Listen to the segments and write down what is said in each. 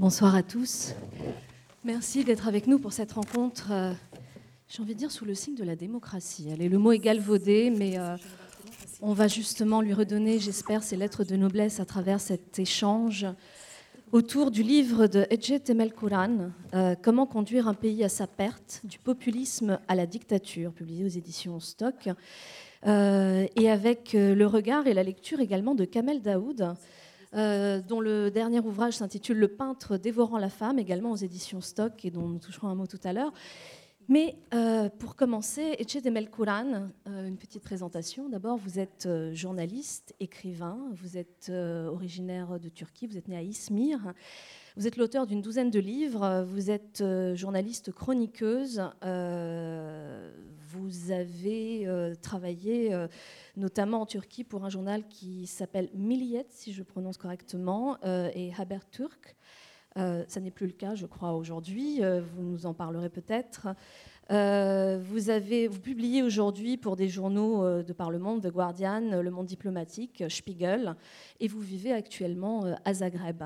Bonsoir à tous. Merci d'être avec nous pour cette rencontre, euh, j'ai envie de dire, sous le signe de la démocratie. Allez, le mot est galvaudé, mais euh, on va justement lui redonner, j'espère, ses lettres de noblesse à travers cet échange autour du livre de Ece Temel Kouran, euh, Comment conduire un pays à sa perte, du populisme à la dictature, publié aux éditions Stock, et avec le regard et la lecture également de Kamel Daoud, euh, dont le dernier ouvrage s'intitule Le peintre dévorant la femme, également aux éditions Stock, et dont nous toucherons un mot tout à l'heure. Mais euh, pour commencer, Etche Demel Kouran, euh, une petite présentation. D'abord, vous êtes journaliste, écrivain, vous êtes originaire de Turquie, vous êtes né à Izmir. Vous êtes l'auteur d'une douzaine de livres, vous êtes journaliste chroniqueuse, vous avez travaillé notamment en Turquie pour un journal qui s'appelle Milliyet, si je prononce correctement, euh, et Haberturk. Euh, ça n'est plus le cas, je crois, aujourd'hui. Euh, vous nous en parlerez peut-être. vous publiez aujourd'hui pour des journaux de par le monde, The Guardian, Le Monde diplomatique, Spiegel, et vous vivez actuellement à Zagreb.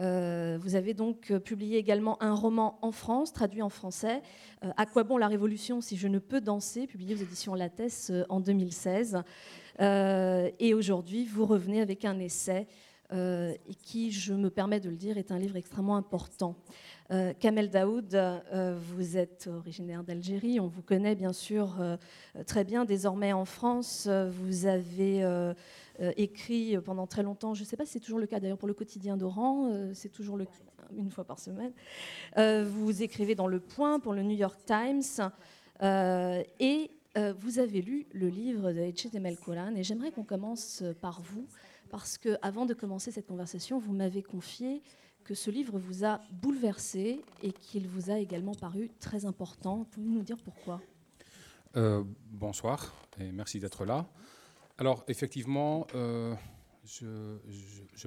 Euh, vous avez donc euh, publié également un roman en France, traduit en français, euh, À quoi bon la révolution si je ne peux danser, publié aux éditions Lattès en 2016. et aujourd'hui, vous revenez avec un essai qui, je me permets de le dire, est un livre extrêmement important. Kamel Daoud, vous êtes originaire d'Algérie, on vous connaît bien sûr très bien désormais en France. Vous avez euh, écrit pendant très longtemps. Je ne sais pas si c'est toujours le cas d'ailleurs pour le quotidien d'Oran, euh, c'est toujours le une fois par semaine. Euh, vous écrivez dans Le Point pour le New York Times et vous avez lu le livre de Kolan et j'aimerais qu'on commence par vous parce que avant de commencer cette conversation, vous m'avez confié que ce livre vous a bouleversé et qu'il vous a également paru très important. Pouvez-vous nous dire pourquoi? Bonsoir et merci d'être là. Alors, effectivement, euh,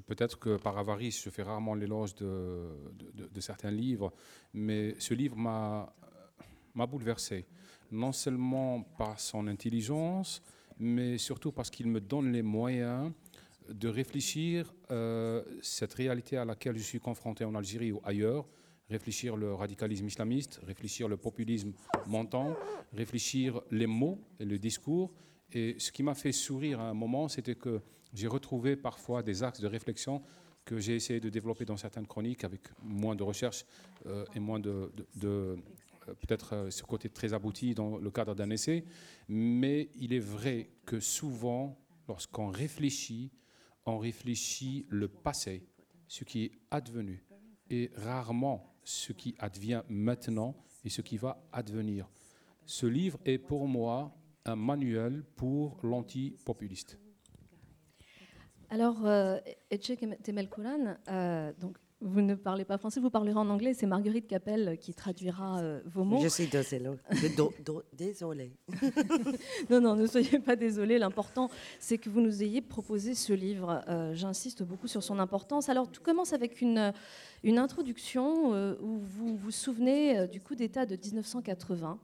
peut-être que par avarice, je fais rarement l'éloge de, certains livres, mais ce livre m'a bouleversé. Non seulement par son intelligence, mais surtout parce qu'il me donne les moyens de réfléchir euh, cette réalité à laquelle je suis confronté en Algérie ou ailleurs, réfléchir le radicalisme islamiste, réfléchir le populisme montant, réfléchir les mots et le discours, et ce qui m'a fait sourire à un moment, c'était que j'ai retrouvé parfois des axes de réflexion que j'ai essayé de développer dans certaines chroniques avec moins de recherche euh, et moins de, euh, peut-être euh, ce côté très abouti dans le cadre d'un essai. Mais il est vrai que souvent, lorsqu'on réfléchit, on réfléchit le passé, ce qui est advenu, et rarement ce qui advient maintenant et ce qui va advenir. Ce livre est pour moi un manuel pour l'anti-populiste. Alors, euh, Temel euh, donc vous ne parlez pas français, vous parlerez en anglais. C'est Marguerite Capel qui traduira euh, vos mots. Je suis désolée. non, non, ne soyez pas désolée. L'important, c'est que vous nous ayez proposé ce livre. Euh, j'insiste beaucoup sur son importance. Alors, tout commence avec une, une introduction où vous vous souvenez du coup d'État de 1980.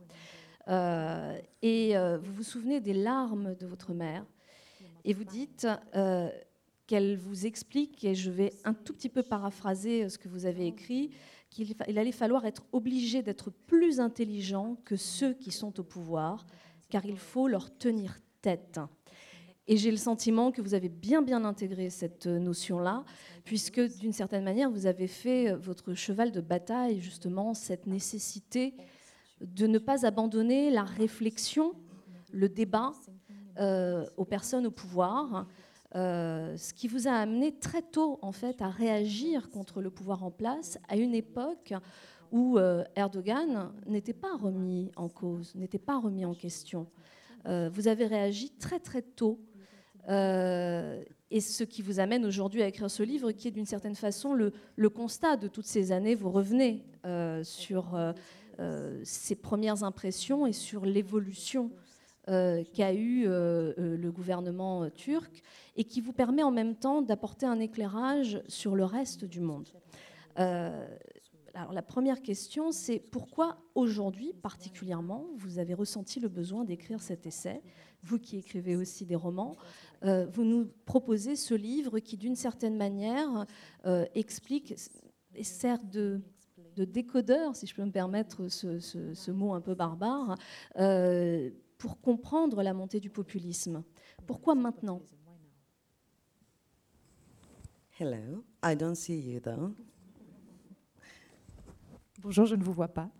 Euh, et euh, vous vous souvenez des larmes de votre mère. Et vous dites euh, qu'elle vous explique, et je vais un tout petit peu paraphraser ce que vous avez écrit, qu'il allait falloir être obligé d'être plus intelligent que ceux qui sont au pouvoir, car il faut leur tenir tête. Et j'ai le sentiment que vous avez bien bien intégré cette notion-là, puisque d'une certaine manière, vous avez fait votre cheval de bataille, justement, cette nécessité de ne pas abandonner la réflexion, le débat euh, aux personnes au pouvoir, euh, ce qui vous a amené très tôt en fait à réagir contre le pouvoir en place à une époque où euh, Erdogan n'était pas remis en cause, n'était pas remis en question. vous avez réagi très très tôt. et ce qui vous amène aujourd'hui à écrire ce livre, qui est d'une certaine façon le, le, constat de toutes ces années, vous revenez sur euh, ses premières impressions et sur l'évolution euh, qu'a eu euh, le gouvernement turc et qui vous permet en même temps d'apporter un éclairage sur le reste du monde. alors la première question, c'est pourquoi aujourd'hui particulièrement vous avez ressenti le besoin d'écrire cet essai, vous qui écrivez aussi des romans, vous nous proposez ce livre qui d'une certaine manière explique et sert de, de décodeur, si je peux me permettre ce, mot un peu barbare, euh, pour comprendre la montée du populisme. Pourquoi maintenant? Hello. I don't see you though. Bonjour, je ne vous vois pas.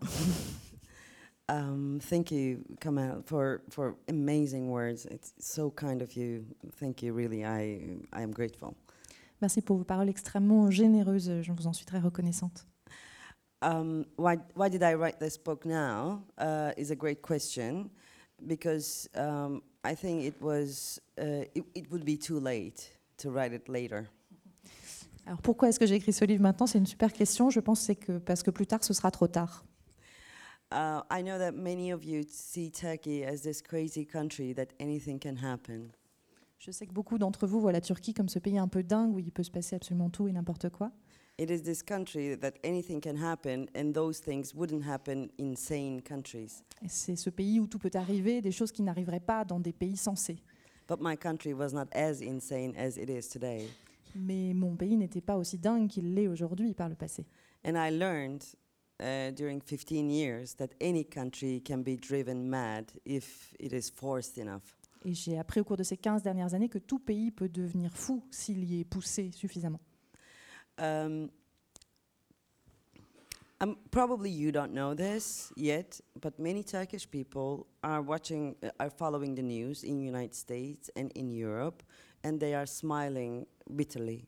Um, thank you, Kamal, for, for amazing words. It's so kind of you. Thank you, really. I, I am grateful. Merci pour vos paroles extrêmement généreuses. Je vous en suis très reconnaissante. Um, why, why did I write this book now? Uh, is a great question because um, I think it was uh, it, it would be too late to write it later. Alors pourquoi est-ce que j'ai écrit ce livre maintenant? C'est une super question. Je pense c'est que parce que plus tard ce sera trop tard. Uh, I know that many of you see Turkey as this crazy country that anything can happen. Je sais que beaucoup d'entre vous voient la Turquie comme ce pays un peu dingue où il peut se passer absolument tout et n'importe quoi. It is this country that anything can happen, and those things wouldn't happen in sane countries. C'est ce pays où tout peut arriver, des choses qui n'arriveraient pas dans des pays sensés. But my country was not as insane as it is today. Mais mon pays n'était pas aussi dingue qu'il l'est aujourd'hui par le passé. And I learned uh, during 15 years that any country can be driven mad if it is forced enough. Et j'ai appris au cours de ces 15 dernières années que tout pays peut devenir fou s'il y est poussé suffisamment. Um, um, probably you don't know this yet, but many Turkish people are watching, uh, are following the news in the United States and in Europe, and they are smiling bitterly,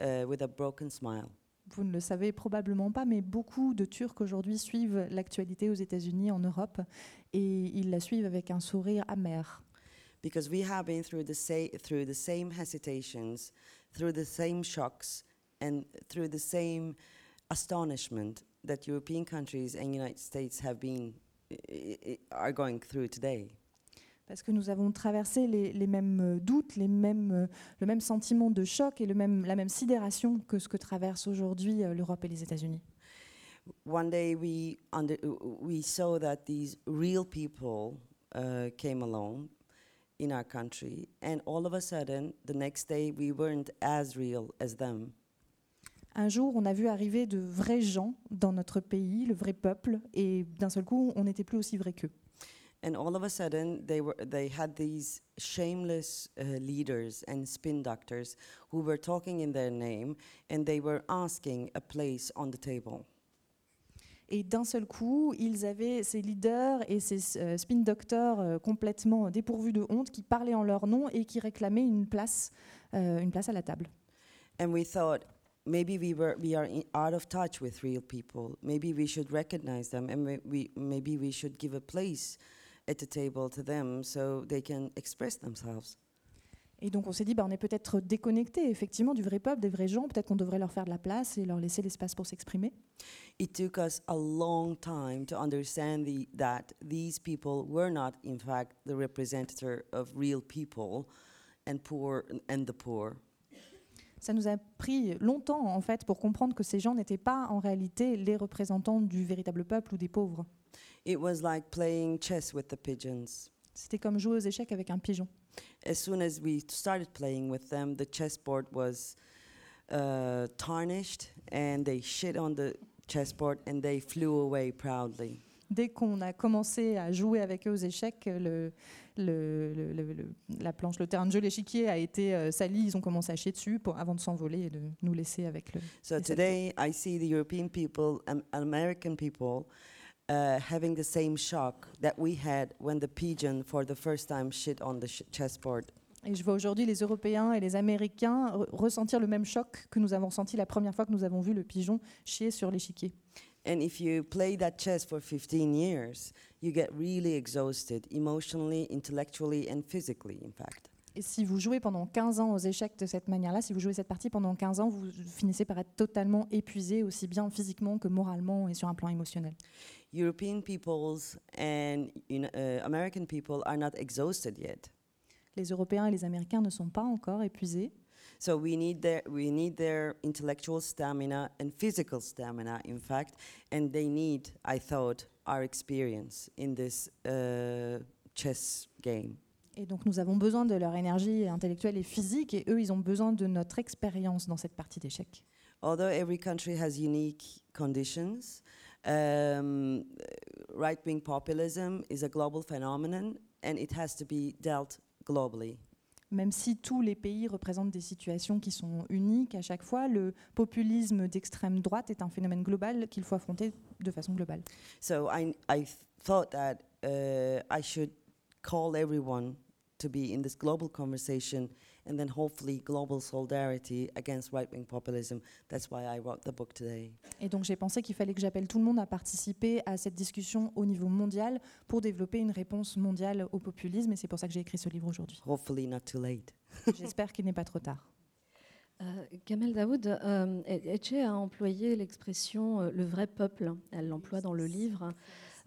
uh, with a broken smile. Vous ne le savez probablement pas, mais beaucoup de Turcs aujourd'hui suivent l'actualité aux États-Unis, en Europe, et ils la suivent avec un sourire amer. Because we have been through the, sa- through the same hesitations, through the same shocks, and through the same astonishment that European countries and United States have been, are going through today. Parce que nous avons traversé les, les mêmes euh, doutes, les mêmes, euh, le même sentiment de choc et le même, la même sidération que ce que traversent aujourd'hui euh, l'Europe et les États-Unis. One day we, under, we saw that these real people uh, came along in our country, and all of a sudden, the next day, we weren't as real as them. Un jour, on a vu arriver de vrais gens dans notre pays, le vrai peuple, et d'un seul coup, on n'était plus aussi vrai qu'eux. And all of a sudden, they, were, they had these shameless uh, leaders and spin doctors who were talking in their name, and they were asking a place on the table. Et d'un seul coup, ils avaient ces leaders et ces euh, spin doctors euh, complètement dépourvus de honte qui parlaient en leur nom et qui réclamaient une place, euh, une place à la table. And we thought maybe we were we are in, out of touch with real people. Maybe we should recognize them, and we, we maybe we should give a place at the table to them so they can express themselves. Et donc on s'est dit, bah, on est peut-être déconnecté effectivement du vrai peuple, des vrais gens, peut-être qu'on devrait leur faire de la place et leur laisser l'espace pour s'exprimer. It took us a long time to understand the, that these people were not, in fact, the representative of real people and poor and the poor. Ça nous a pris longtemps en fait pour comprendre que ces gens n'étaient pas en réalité les représentants du véritable peuple ou des pauvres. It was like playing chess with the pigeons. C'était comme jouer aux échecs avec un pigeon. As soon as we started playing with them, the chessboard was uh, tarnished, and they shit on the chessboard and they flew away proudly. Dès qu'on a commencé à jouer avec eux aux échecs, le, le- le- le- le- la planche, le terrain de jeu, l'échiquier a été euh, sali. Ils ont commencé à chier dessus pour, avant de s'envoler et de nous laisser avec le. So Yes, I today, I see the European people and American people uh, having the same shock that we had when the pigeon, for the first time, shit on the sh- chessboard. Et je vois aujourd'hui les Européens et les Américains re- ressentir le même choc que nous avons senti la première fois que nous avons vu le pigeon chier sur l'échiquier. And if you play that chess for 15 years, you get really exhausted emotionally, intellectually, and physically, in fact. Et si vous jouez pendant 15 ans aux échecs de cette manière-là, si vous jouez cette partie pendant 15 ans, vous finissez par être totalement épuisé, aussi bien physiquement que moralement et sur un plan émotionnel. European peoples and you know, uh, American people are not exhausted yet. Les Européens et les Américains ne sont pas encore épuisés. So we need their we need their intellectual stamina and physical stamina, in fact, and they need, I thought, our experience in this uh, chess game. Et donc nous avons besoin de leur énergie intellectuelle et physique, et eux, ils ont besoin de notre expérience dans cette partie d'échecs. although every country has unique conditions, um, right-wing populism is a global phenomenon and it has to be dealt globally. Même si tous les pays représentent des situations qui sont uniques à chaque fois, le populisme d'extrême droite est un phénomène global qu'il faut affronter de façon globale. So I, I thought that uh, I should call everyone to be in this global conversation and then hopefully global solidarity against right-wing populism. That's why I wrote the book today. Et donc j'ai pensé qu'il fallait que j'appelle tout le monde à participer à cette discussion au niveau mondial pour développer une réponse mondiale au populisme. Et c'est pour ça que j'ai écrit ce livre aujourd'hui. Hopefully not too late. J'espère qu'il n'est pas trop tard. Euh, Kamel Daoud, euh, Etche a employé l'expression euh, le vrai peuple. Elle l'emploie dans le livre.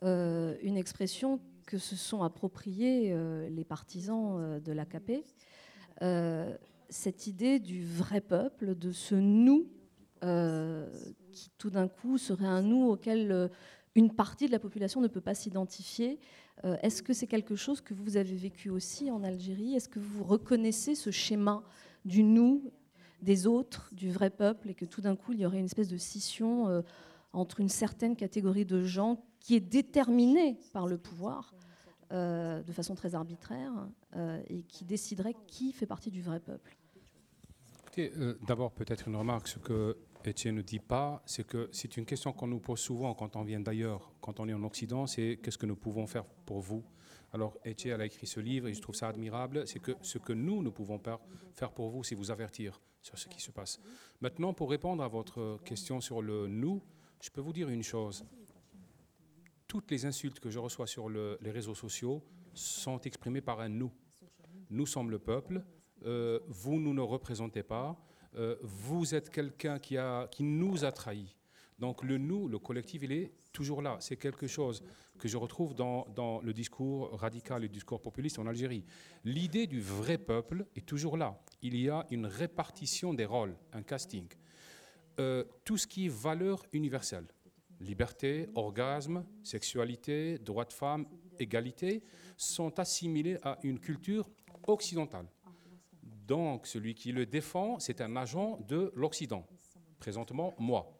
Euh, une expression que se sont appropriés euh, les partisans euh, de l'AKP. Euh, cette idée du vrai peuple, de ce nous euh, qui tout d'un coup serait un nous auquel euh, une partie de la population ne peut pas s'identifier. Est-ce que c'est quelque chose que vous avez vécu aussi en Algérie? Est-ce que vous reconnaissez ce schéma du nous, des autres, du vrai peuple, et que tout d'un coup il y aurait une espèce de scission entre une certaine catégorie de gens qui est déterminée par le pouvoir euh, de façon très arbitraire euh, et qui déciderait qui fait partie du vrai peuple euh, D'abord, peut-être une remarque. Ce que Etienne ne dit pas, c'est que c'est une question qu'on nous pose souvent quand on vient d'ailleurs, quand on est en Occident, c'est qu'est-ce que nous pouvons faire pour vous? Alors, Etienne a écrit ce livre et je trouve ça admirable. C'est que ce que nous, nous pouvons faire, faire pour vous, c'est vous avertir sur ce qui se passe. Maintenant, pour répondre à votre question sur le nous, je peux vous dire une chose. Toutes les insultes que je reçois sur le- les réseaux sociaux sont exprimées par un nous. Nous sommes le peuple, euh, vous nous ne représentez pas, euh, vous êtes quelqu'un qui, qui nous a trahis. Donc le nous, le collectif, il est toujours là. C'est quelque chose que je retrouve dans, dans le discours radical et le discours populiste en Algérie. L'idée du vrai peuple est toujours là. Il y a une répartition des rôles, un casting. Euh, tout ce qui est valeur universelle, liberté, orgasme, sexualité, droits de femme, égalité, sont assimilés à une culture occidentale. Donc, celui qui le défend, c'est un agent de l'Occident, présentement moi.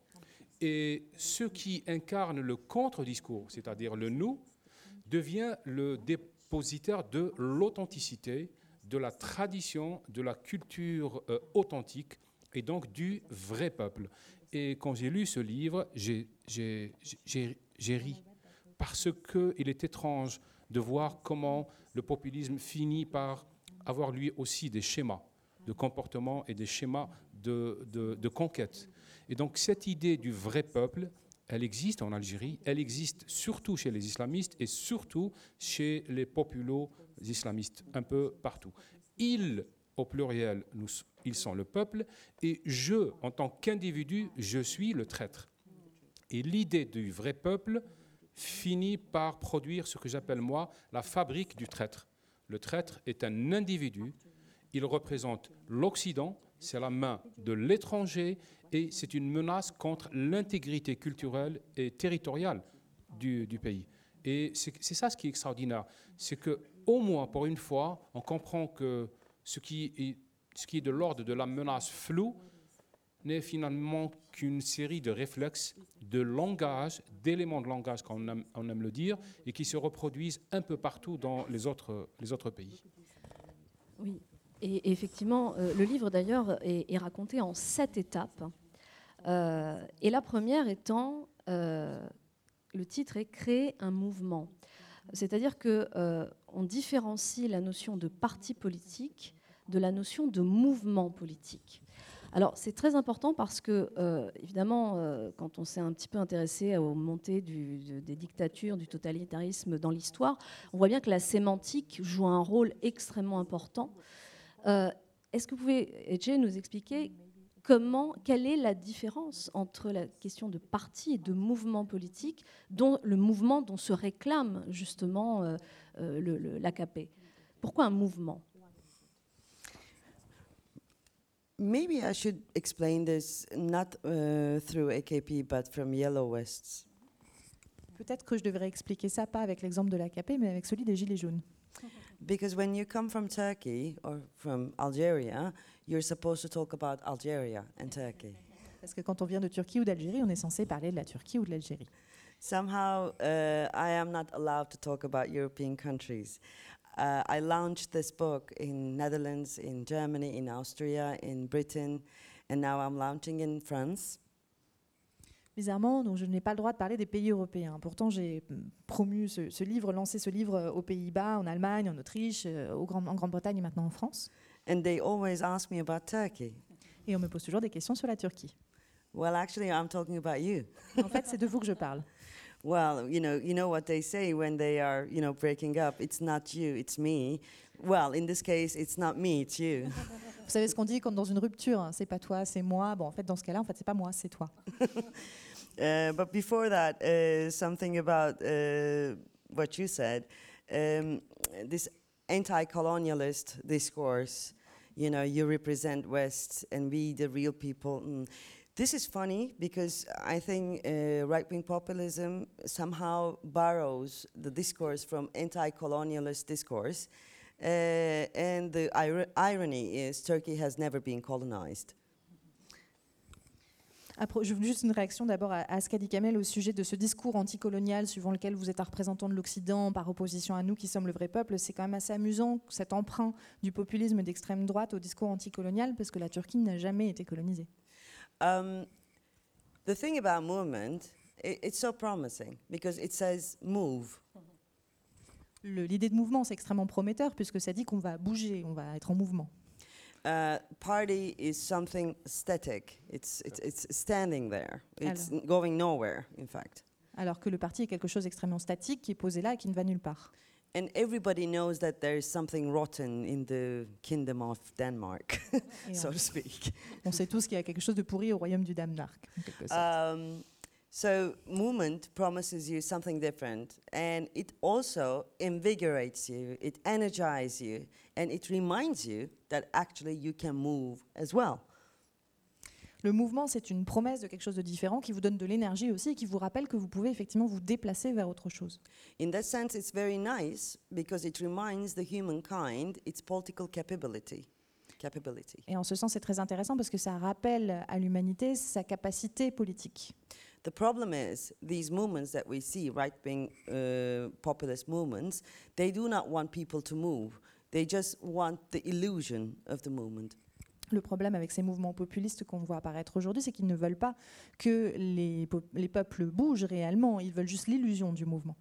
Et ceux qui incarnent le contre-discours, c'est-à-dire le nous, devient le dépositaire de l'authenticité, de la tradition, de la culture euh, authentique et donc du vrai peuple. Et quand j'ai lu ce livre, j'ai- j'ai ri parce qu'il est étrange de voir comment le populisme finit par avoir lui aussi des schémas de comportement et des schémas de, de- conquête. Et donc cette idée du vrai peuple, elle existe en Algérie, elle existe surtout chez les islamistes et surtout chez les populo-islamistes, un peu partout. Ils, au pluriel, ils sont le peuple, et je, en tant qu'individu, je suis le traître. Et l'idée du vrai peuple finit par produire ce que j'appelle moi la fabrique du traître. Le traître est un individu, il représente l'Occident, c'est la main de l'étranger et c'est une menace contre l'intégrité culturelle et territoriale du, pays. Et c'est c'est ça ce qui est extraordinaire, c'est que au moins pour une fois, on comprend que ce qui est, ce qui est de l'ordre de la menace floue n'est finalement qu'une série de réflexes, de langage, d'éléments de langage, comme on aime, le dire, et qui se reproduisent un peu partout dans les autres, pays. Oui, et effectivement, euh, le livre d'ailleurs est, est raconté en sept étapes. Euh, et la première étant, euh, le titre est Créer un mouvement. C'est-à-dire que euh, on différencie la notion de parti politique de la notion de mouvement politique. Alors c'est très important parce que, euh, évidemment, euh, quand on s'est un petit peu intéressé aux montées des dictatures, du totalitarisme dans l'histoire, on voit bien que la sémantique joue un rôle extrêmement important. Euh, Est-ce que vous pouvez, Etienne, nous expliquer comment, quelle est la différence entre la question de parti et de mouvement politique, dont le mouvement dont se réclame justement l'AKP Pourquoi un mouvement? Maybe I should explain this not uh, through AKP but from Yellow Vests. Peut-être que je devrais expliquer ça pas avec l'exemple de l'AKP, mais avec celui des Gilets jaunes. Because when you come from Turkey or from Algeria, you're supposed to talk about Algeria and Turkey. Parce que quand on vient de Turquie ou d'Algérie, on est censé parler de la Turquie ou de l'Algérie. Somehow, uh, I am not allowed to talk about European countries. Uh, I launched this book in Netherlands, in Germany, in Austria, in Britain, and now I'm launching in France. Bizarrement, donc je n'ai pas le droit de parler des pays européens. Pourtant, j'ai promu ce, ce livre, lancé ce livre aux Pays-Bas, en Allemagne, en Autriche, euh, au Grand- en Grande-Bretagne et maintenant en France. And they always ask me about Turkey. Et on me pose toujours des questions sur la Turquie. Well, actually, I'm talking about you. En fait, c'est de vous que je parle. Well, you know, you know what they say when they are, you know, breaking up. It's not you, it's me. Well, in this case, it's not me, it's you. Vous savez ce qu'on dit quand dans une rupture, hein, c'est pas toi, c'est moi. Bon, en fait, dans ce cas-là, en fait, c'est pas moi, c'est toi. Uh, but before that, uh, something about uh, what you said, um, this anti-colonialist discourse. You know, you represent West, and we, the real people. Mm. This is funny because I think uh, right-wing populism somehow borrows the discourse from anti-colonialist discourse, uh, and the ir- irony is Turkey has never been colonized. Je veux juste une réaction d'abord à, à dit Kamel au sujet de ce discours anticolonial suivant lequel vous êtes un représentant de l'Occident par opposition à nous qui sommes le vrai peuple. C'est quand même assez amusant cet emprunt du populisme d'extrême droite au discours anticolonial parce que la Turquie n'a jamais été colonisée. Um, the thing about movement, i it's so promising because it says move. Le- L'idée de mouvement, c'est extrêmement prometteur puisque ça dit qu'on va bouger, on va être en mouvement. Uh, party is something static. It's, it's, it's standing there. It's going nowhere, in fact. Alors que le parti est quelque chose d'extrêmement statique qui est posé là et qui ne va nulle part. And everybody knows that there is something rotten in the kingdom of Denmark, so to speak. on sait tous qu'il y a quelque chose de pourri au royaume du Danemark. en quelque sorte. Um, so movement promises you something different, and it also invigorates you, it energizes you, and it reminds you that actually you can move as well. Le mouvement, c'est une promesse de quelque chose de différent qui vous donne de l'énergie aussi et qui vous rappelle que vous pouvez effectivement vous déplacer vers autre chose. In that sense, it's very nice because it reminds the humankind its political capability. Capability. Et en ce sens, c'est très intéressant parce que ça rappelle à l'humanité sa capacité politique. The problem is these movements that we see, right-wing uh, populist movements, they do not want people to move. They just want the illusion of the movement. Le problème avec ces mouvements populistes qu'on voit apparaître aujourd'hui, c'est qu'ils ne veulent pas que les, peuples bougent réellement, ils veulent juste l'illusion du mouvement.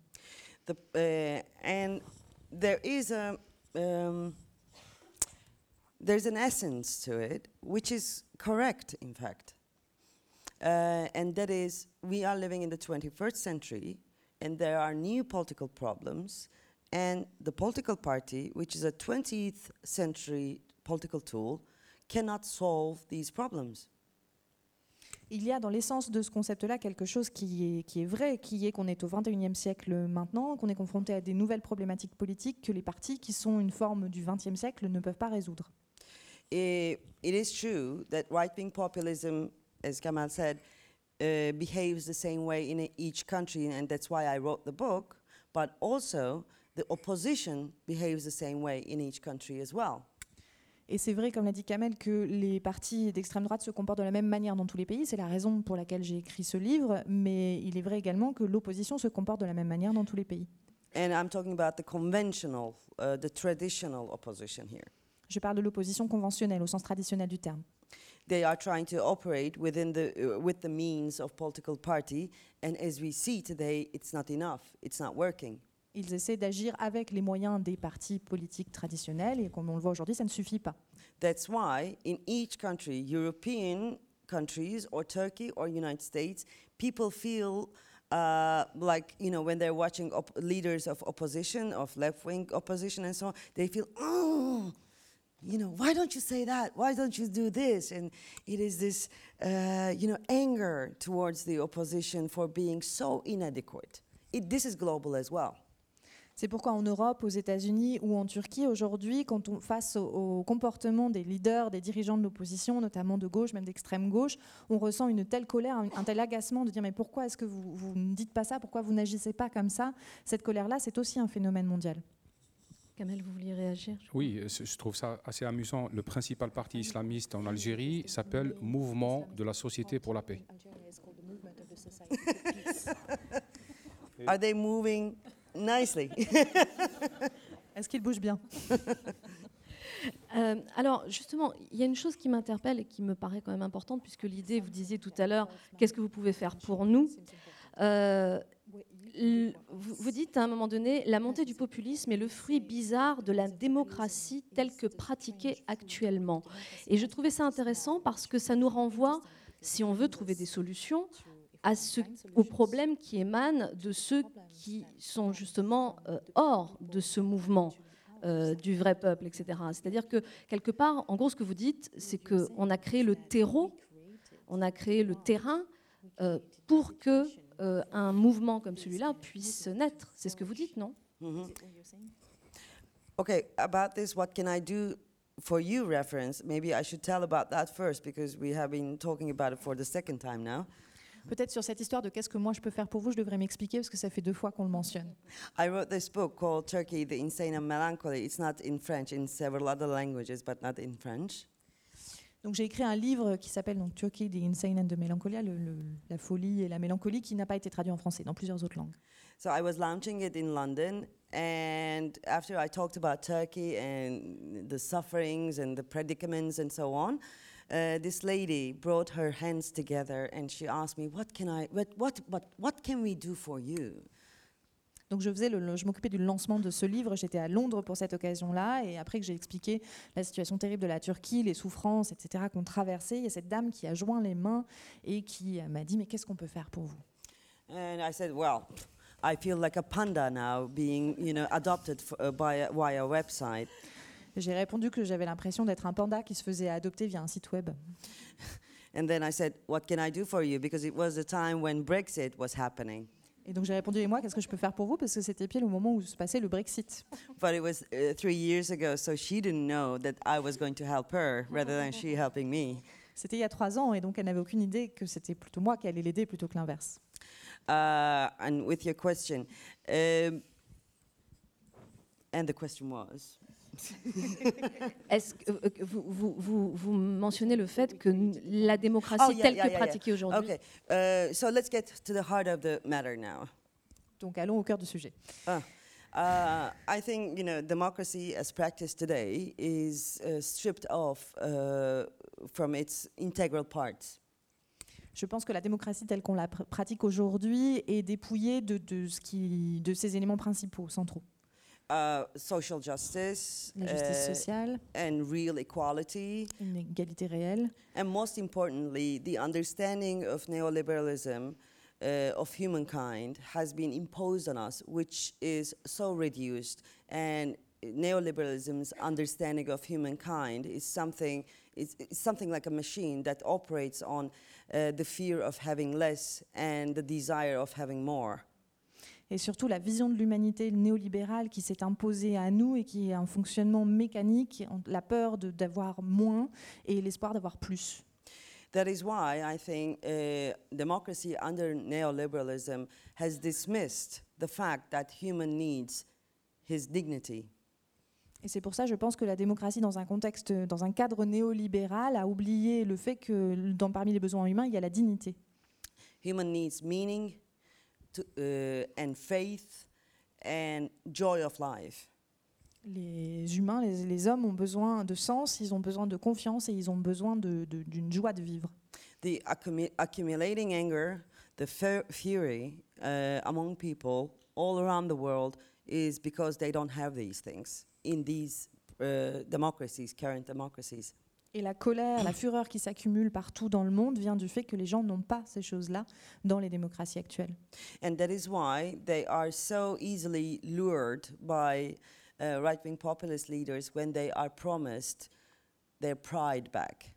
The, uh, and there is a um, there's an essence to it, which is correct, in fact, uh, and that is we are living in the 21st century, and there are new political problems, and the political party, which is a 20th century political tool, cannot solve these problems. Il y a dans l'essence de ce concept-là quelque chose qui est, qui est vrai, qui est qu'on est au XXIe siècle maintenant, qu'on est confronté à des nouvelles problématiques politiques que les partis qui sont une forme du XXe siècle ne peuvent pas résoudre. I- it is true that right-wing populism, as Kamal said, uh, behaves the same way in each country, and that's why I wrote the book. But also, the opposition behaves the same way in each country as well. Et c'est vrai, comme l'a dit Kamel, que les partis d'extrême droite se comportent de la même manière dans tous les pays. C'est la raison pour laquelle j'ai écrit ce livre. Mais il est vrai également que l'opposition se comporte de la même manière dans tous les pays. And I'm talking about the conventional, uh, the traditional opposition here. Je parle de l'opposition conventionnelle au sens traditionnel du terme. They are trying to operate within the, uh, with the means of political party, and as we see today, it's not enough. It's not working. Ils essaient d'agir avec les moyens des partis politiques traditionnels et comme on le voit aujourd'hui, ça ne suffit pas. That's why in each country, European countries or Turkey or United States, people feel uh, like, you know, when they're watching leaders of opposition, of left-wing opposition and so on, they feel, oh, you know, why don't you say that? Why don't you do this? And it is this, uh, you know, anger towards the opposition for being so inadequate. It, this is global as well. C'est pourquoi en Europe, aux États-Unis ou en Turquie, aujourd'hui, quand on face au, au comportement des leaders, des dirigeants de l'opposition, notamment de gauche, même d'extrême gauche, on ressent une telle colère, un, un tel agacement de dire mais pourquoi est-ce que vous, vous ne dites pas ça? Pourquoi vous n'agissez pas comme ça? Cette colère-là, c'est aussi un phénomène mondial. Kamel, vous vouliez réagir? Oui, je je trouve ça assez amusant. Le principal parti islamiste en Algérie s'appelle Mouvement de la Société pour la Paix. Are they moving nicely? Est-ce qu'il bouge bien? Euh, alors justement, il y a une chose qui m'interpelle et qui me paraît quand même importante, puisque l'idée, vous disiez tout à l'heure, qu'est-ce que vous pouvez faire pour nous? Euh, vous dites à un moment donné, la montée du populisme est le fruit bizarre de la démocratie telle que pratiquée actuellement. Et je trouvais ça intéressant parce que ça nous renvoie, si on veut trouver des solutions, aux problèmes qui émanent de ceux qui sont justement euh, hors de ce mouvement euh, du vrai peuple, etc. C'est-à-dire que quelque part, en gros, ce que vous dites, c'est qu'on a créé le terreau, on a créé le terrain euh, pour que un mouvement comme celui-là puisse naître. C'est ce que vous dites, non? Mhm. Okay, about this, what can I do for you reference? Maybe I should tell about that first because we have been talking about it for the second time now. Peut-être sur cette histoire de qu'est-ce que moi je peux faire pour vous, je devrais m'expliquer parce que ça fait deux fois qu'on le mentionne. I wrote this book called Turkey, The Insane and Melancholy. It's not in French, in several other languages, but not in French. Donc j'ai écrit un livre qui s'appelle donc Turkey, the Insane and the Melancholia, le- le- la folie et la mélancolie, qui n'a pas été traduit en français, dans plusieurs autres langues. So I was launching it in London, and after I talked about Turkey and the sufferings and the predicaments and so on, uh, this lady brought her hands together and she asked me, "What can I? What what what what can we do for you?" Donc je faisais le, je m'occupais du lancement de ce livre. J'étais à Londres pour cette occasion-là, et après que j'ai expliqué la situation terrible de la Turquie, les souffrances, etc. qu'on traversait, il y a cette dame qui a joint les mains et qui euh, m'a dit mais qu'est-ce qu'on peut faire pour vous? And I said, "Well." I feel like a panda now, being you know adopted f- uh, by a, via a website. J'ai répondu que j'avais l'impression d'être un panda qui se faisait adopter via un site web. And then I said, "What can I do for you?" Because it was the time when Brexit was happening. Et donc j'ai répondu et moi qu'est-ce que je peux faire pour vous? Parce que c'était pile au moment où se passait le Brexit. But it was uh, three years ago, so she didn't know that I was going to help her rather than she helping me. C'était il y a trois ans et donc elle n'avait aucune idée que c'était plutôt moi qui allais l'aider plutôt que l'inverse. Uh, and with your question, um, and the question was, Est-ce que euh, vous, vous, vous, vous mentionnez le fait que la démocratie Oh, yeah, telle yeah, que yeah, yeah. pratiquée aujourd'hui okay. Uh, so let's get to the heart of the matter now. Donc allons au cœur du sujet. Uh, I think you know democracy as practiced today is uh, stripped off uh, from its integral parts. Je pense que la démocratie telle qu'on la pr- pratique aujourd'hui est dépouillée de, de, ce qui, de ses éléments principaux, centraux. Uh, social justice La justice uh, sociale, and real equality, une égalité réelle, and most importantly, the understanding of neoliberalism uh, of humankind has been imposed on us, which is so reduced. And neoliberalism's understanding of humankind is something it's, it's something like a machine that operates on uh, the fear of having less and the desire of having more. Et surtout la vision de l'humanité néolibérale qui s'est imposée à nous et qui est un fonctionnement mécanique, la peur d'avoir moins et l'espoir d'avoir plus. That is why I think uh, democracy under neoliberalism has dismissed the fact that human needs his dignity. Et c'est pour ça, je pense que la démocratie, dans un contexte, dans un cadre néolibéral, a oublié le fait que dans, parmi les besoins humains, il y a la dignité. Human needs meaning to, uh, and faith and joy of life. Les humains, les, les hommes ont besoin de sens, ils ont besoin de confiance et ils ont besoin de- de- d'une joie de vivre. The accumulating anger, the fury uh, among people all around the world is because they don't have these things in these uh, democracies, current democracies. Et la colère, la fureur qui s'accumule partout dans le monde vient du fait que les gens n'ont pas ces choses-là dans les démocraties actuelles. And that is why they are so easily lured by uh, right wing populist leaders when they are promised their pride back.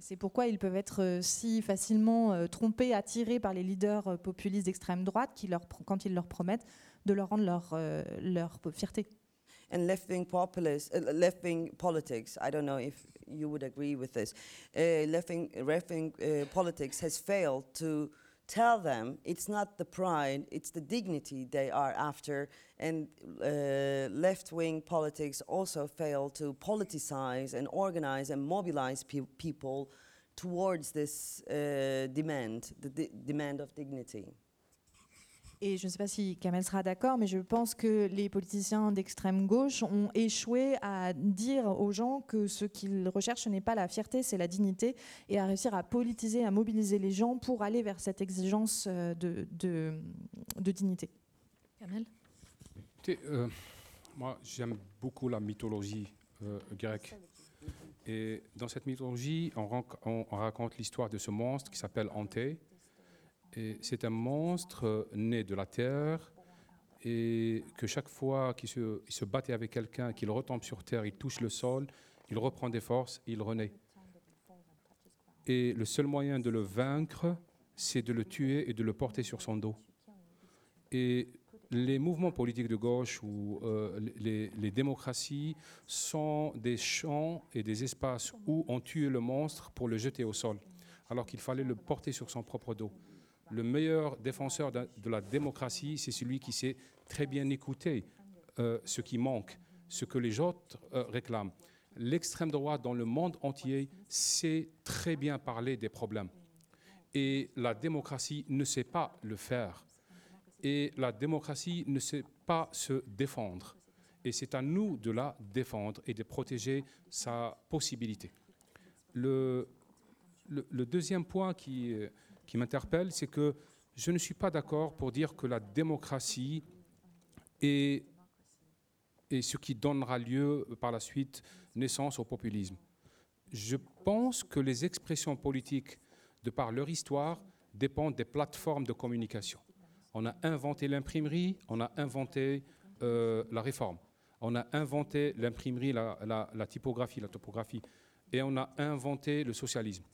C'est pourquoi ils peuvent être euh, si facilement euh, trompés, attirés par les leaders euh, populistes d'extrême droite qui leur, quand ils leur promettent de leur rendre leur, leur fierté. And left wing populist, uh, left wing politics, I don't know if you would agree with this, uh, left wing left wing uh, politics has failed to tell them it's not the pride, it's the dignity they are after. And uh, left wing politics also fail to politicize and organize and mobilize pe- people towards this uh, demand, the demand of dignity. Et je ne sais pas si Kamel sera d'accord, mais je pense que les politiciens d'extrême gauche ont échoué à dire aux gens que ce qu'ils recherchent ce n'est pas la fierté, c'est la dignité, et à réussir à politiser, à mobiliser les gens pour aller vers cette exigence euh, de, de, de dignité. Kamel? Écoutez, euh, moi, j'aime beaucoup la mythologie euh, grecque. Et dans cette mythologie, on- on raconte l'histoire de ce monstre qui s'appelle Anté. C'est un monstre euh, né de la terre et que chaque fois qu'il se, il se battait avec quelqu'un, qu'il retombe sur terre, il touche le sol, il reprend des forces, il renaît. Et le seul moyen de le vaincre, c'est de le tuer et de le porter sur son dos. Et les mouvements politiques de gauche ou euh, les, les démocraties sont des champs et des espaces où on tue le monstre pour le jeter au sol, alors qu'il fallait le porter sur son propre dos. Le meilleur défenseur de, la démocratie, c'est celui qui sait très bien écouter euh, ce qui manque, ce que les autres euh, réclament. L'extrême droite dans le monde entier sait très bien parler des problèmes. Et la démocratie ne sait pas le faire et la démocratie ne sait pas se défendre. Et c'est à nous de la défendre et de protéger sa possibilité. Le, deuxième point qui, qui m'interpelle, c'est que je ne suis pas d'accord pour dire que la démocratie est, ce qui donnera lieu par la suite naissance au populisme. Je pense que les expressions politiques, de par leur histoire, dépendent des plateformes de communication. On a inventé l'imprimerie, on a inventé euh, la réforme, on a inventé l'imprimerie, la- la typographie, la topographie, et on a inventé le socialisme.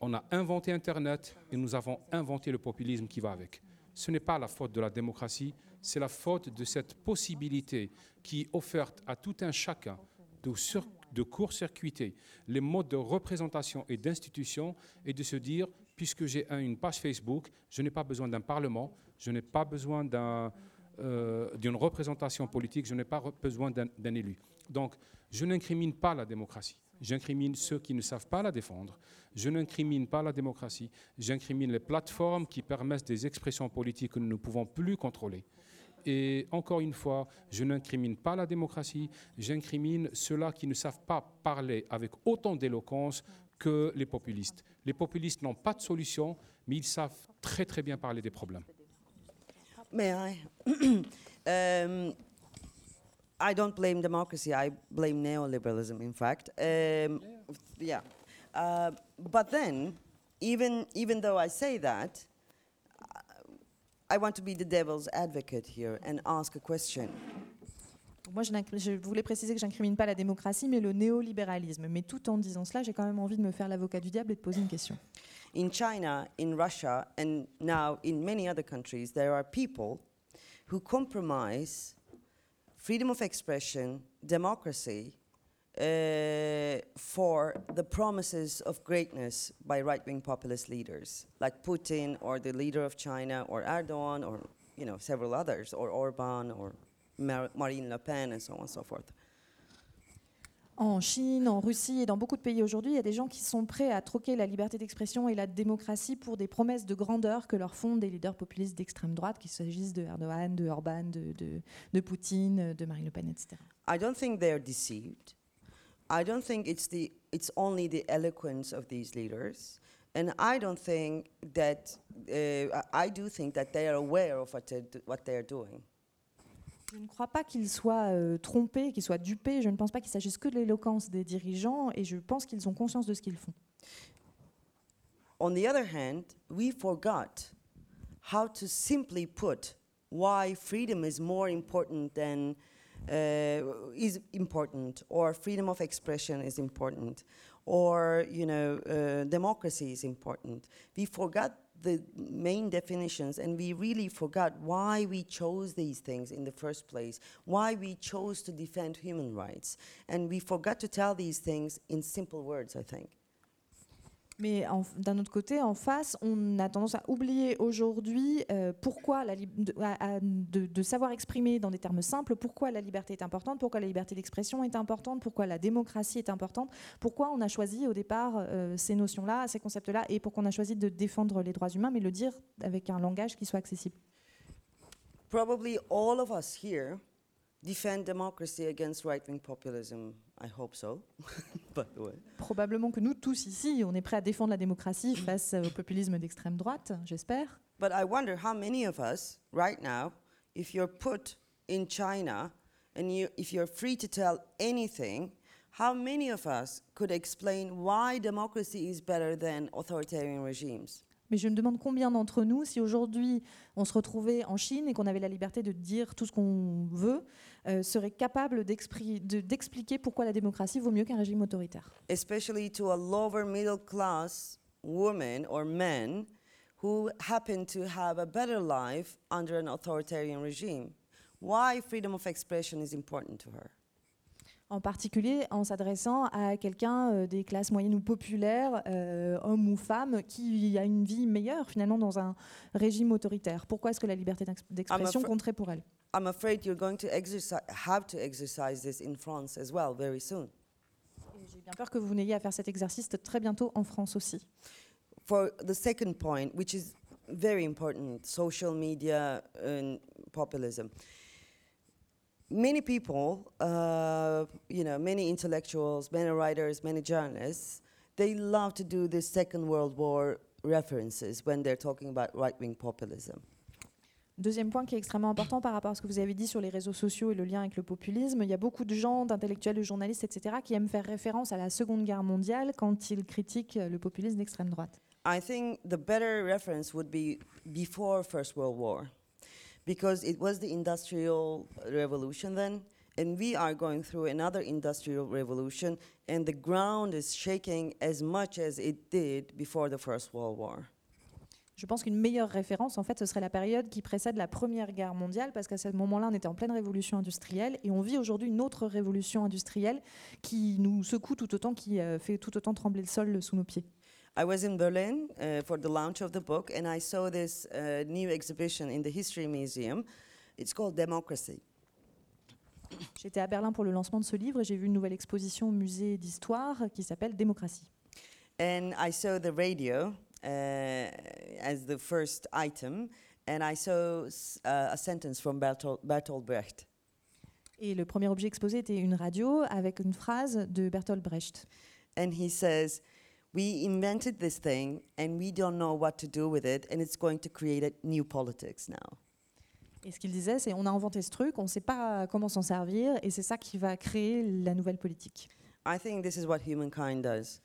On a inventé Internet et nous avons inventé le populisme qui va avec. Ce n'est pas la faute de la démocratie, c'est la faute de cette possibilité qui est offerte à tout un chacun de, court-circuiter les modes de représentation et d'institution et de se dire, puisque j'ai un- une page Facebook, je n'ai pas besoin d'un parlement, je n'ai pas besoin euh, d'une représentation politique, je n'ai pas besoin d'un élu. Donc, je n'incrimine pas la démocratie. J'incrimine ceux qui ne savent pas la défendre. Je n'incrimine pas la démocratie. J'incrimine les plateformes qui permettent des expressions politiques que nous ne pouvons plus contrôler. Et encore une fois, je n'incrimine pas la démocratie, j'incrimine ceux-là qui ne savent pas parler avec autant d'éloquence que les populistes. Les populistes n'ont pas de solution, mais ils savent très très bien parler des problèmes. May I? I don't blame democracy. I blame neoliberalism. In fact, um, yeah. Uh, but then, even even though I say that, I want to be the devil's advocate here and ask a question. Moi, je, je voulais préciser que j'incrimine pas la démocratie, mais le néolibéralisme. Mais tout en disant cela, j'ai quand même envie de me faire l'avocat du diable et de poser une question. In China, in Russia, and now in many other countries, there are people who compromise freedom of expression, democracy, uh, for the promises of greatness by right-wing populist leaders like Putin or the leader of China or Erdogan or you know several others or Orban or Mar- Marine Le Pen and so on and so forth. En Chine, en Russie et dans beaucoup de pays aujourd'hui, il y a des gens qui sont prêts à troquer la liberté d'expression et la démocratie pour des promesses de grandeur que leur font des leaders populistes d'extrême droite, qu'il s'agisse de Erdogan, de Orban, de, de, de Poutine, de Marine Le Pen, etc. I don't think they're deceived. I don't think it's the it's only the eloquence of these leaders, and I don't think that uh, I do think that they are aware of what what they're doing. Je ne crois pas qu'ils soient euh, trompés, qu'ils soient dupés. Je ne pense pas qu'il s'agisse que de l'éloquence des dirigeants et je pense qu'ils ont conscience de ce qu'ils font. On the other hand, we forgot how to simply put why freedom is more important than uh, is important, or freedom of expression is important, or you know, uh, democracy is important. We forgot the main definitions, and we really forgot why we chose these things in the first place, why we chose to defend human rights, and we forgot to tell these things in simple words. I think. Mais d'un autre côté, en face, on a tendance à oublier aujourd'hui euh, pourquoi la de, savoir exprimer dans des termes simples pourquoi la liberté est importante, pourquoi la liberté d'expression est importante, pourquoi la démocratie est importante, pourquoi on a choisi au départ euh, ces notions-là, ces concepts-là, et pourquoi on a choisi de défendre les droits humains, mais le dire avec un langage qui soit accessible. Probably all of us here defend democracy against right-wing populism. I hope so, by the way. Probablement que nous tous ici, on est prêts à défendre la démocratie face au populisme d'extrême droite, j'espère. But I wonder how many of us, right now, if you're put in China and you, if you're free to tell anything, how many of us could explain why democracy is better than authoritarian regimes? Mais je me demande combien d'entre nous, si aujourd'hui on se retrouvait en Chine et qu'on avait la liberté de dire tout ce qu'on veut, euh, seraient capables d'expliquer pourquoi la démocratie vaut mieux qu'un régime autoritaire? Especially to a lower middle class woman or men who happen to have a better life under an authoritarian regime. Why freedom of expression is important to her? En particulier en s'adressant à quelqu'un euh, des classes moyennes ou populaires, euh, homme ou femme, qui a une vie meilleure finalement dans un régime autoritaire. Pourquoi est-ce que la liberté d'expression compterait pour elle? I'm afraid you're going to exercise, have to exercise this in France as well very soon. J'ai bien peur que vous n'ayez à faire cet exercice très bientôt en France aussi. For the second point, which is very important, social media and populism. Many people, uh, you know, many intellectuals, many writers, many journalists, they love to do the Second World War references when they're talking about right-wing populism. Deuxième point qui est extrêmement important par rapport à ce que vous avez dit sur les réseaux sociaux et le lien avec le populisme, il y a beaucoup de gens, d'intellectuels, de journalistes, etc., qui aiment faire référence à la Seconde Guerre mondiale quand ils critiquent le populisme d'extrême droite. I think the better reference would be before First World War. Because it was the industrial revolution then, and we are going through another industrial revolution, and the ground is shaking as much as it did before the First World War. Je pense qu'une meilleure référence, en fait, ce serait la période qui précède la Première Guerre mondiale, parce qu'à ce moment-là, on était en pleine révolution industrielle, et on vit aujourd'hui une autre révolution industrielle qui nous secoue tout autant, qui euh, fait tout autant trembler le sol sous nos pieds. I was in Berlin uh, for the launch of the book, and I saw this uh, new exhibition in the History Museum. It's called Democracy. J'étais à Berlin pour le lancement de ce livre et j'ai vu une nouvelle exposition au musée d'histoire qui s'appelle Démocratie. And I saw the radio uh, as the first item, and I saw a sentence from Bertolt, Bertolt Brecht. Et le premier objet exposé était une radio avec une phrase de Bertolt Brecht. And he says, we invented this thing and we don't know what to do with it and it's going to create a new politics now. Et ce qu'il disait, c'est on a inventé ce truc, on ne sait pas comment s'en servir et c'est ça qui va créer la nouvelle politique. I think this is what humankind does.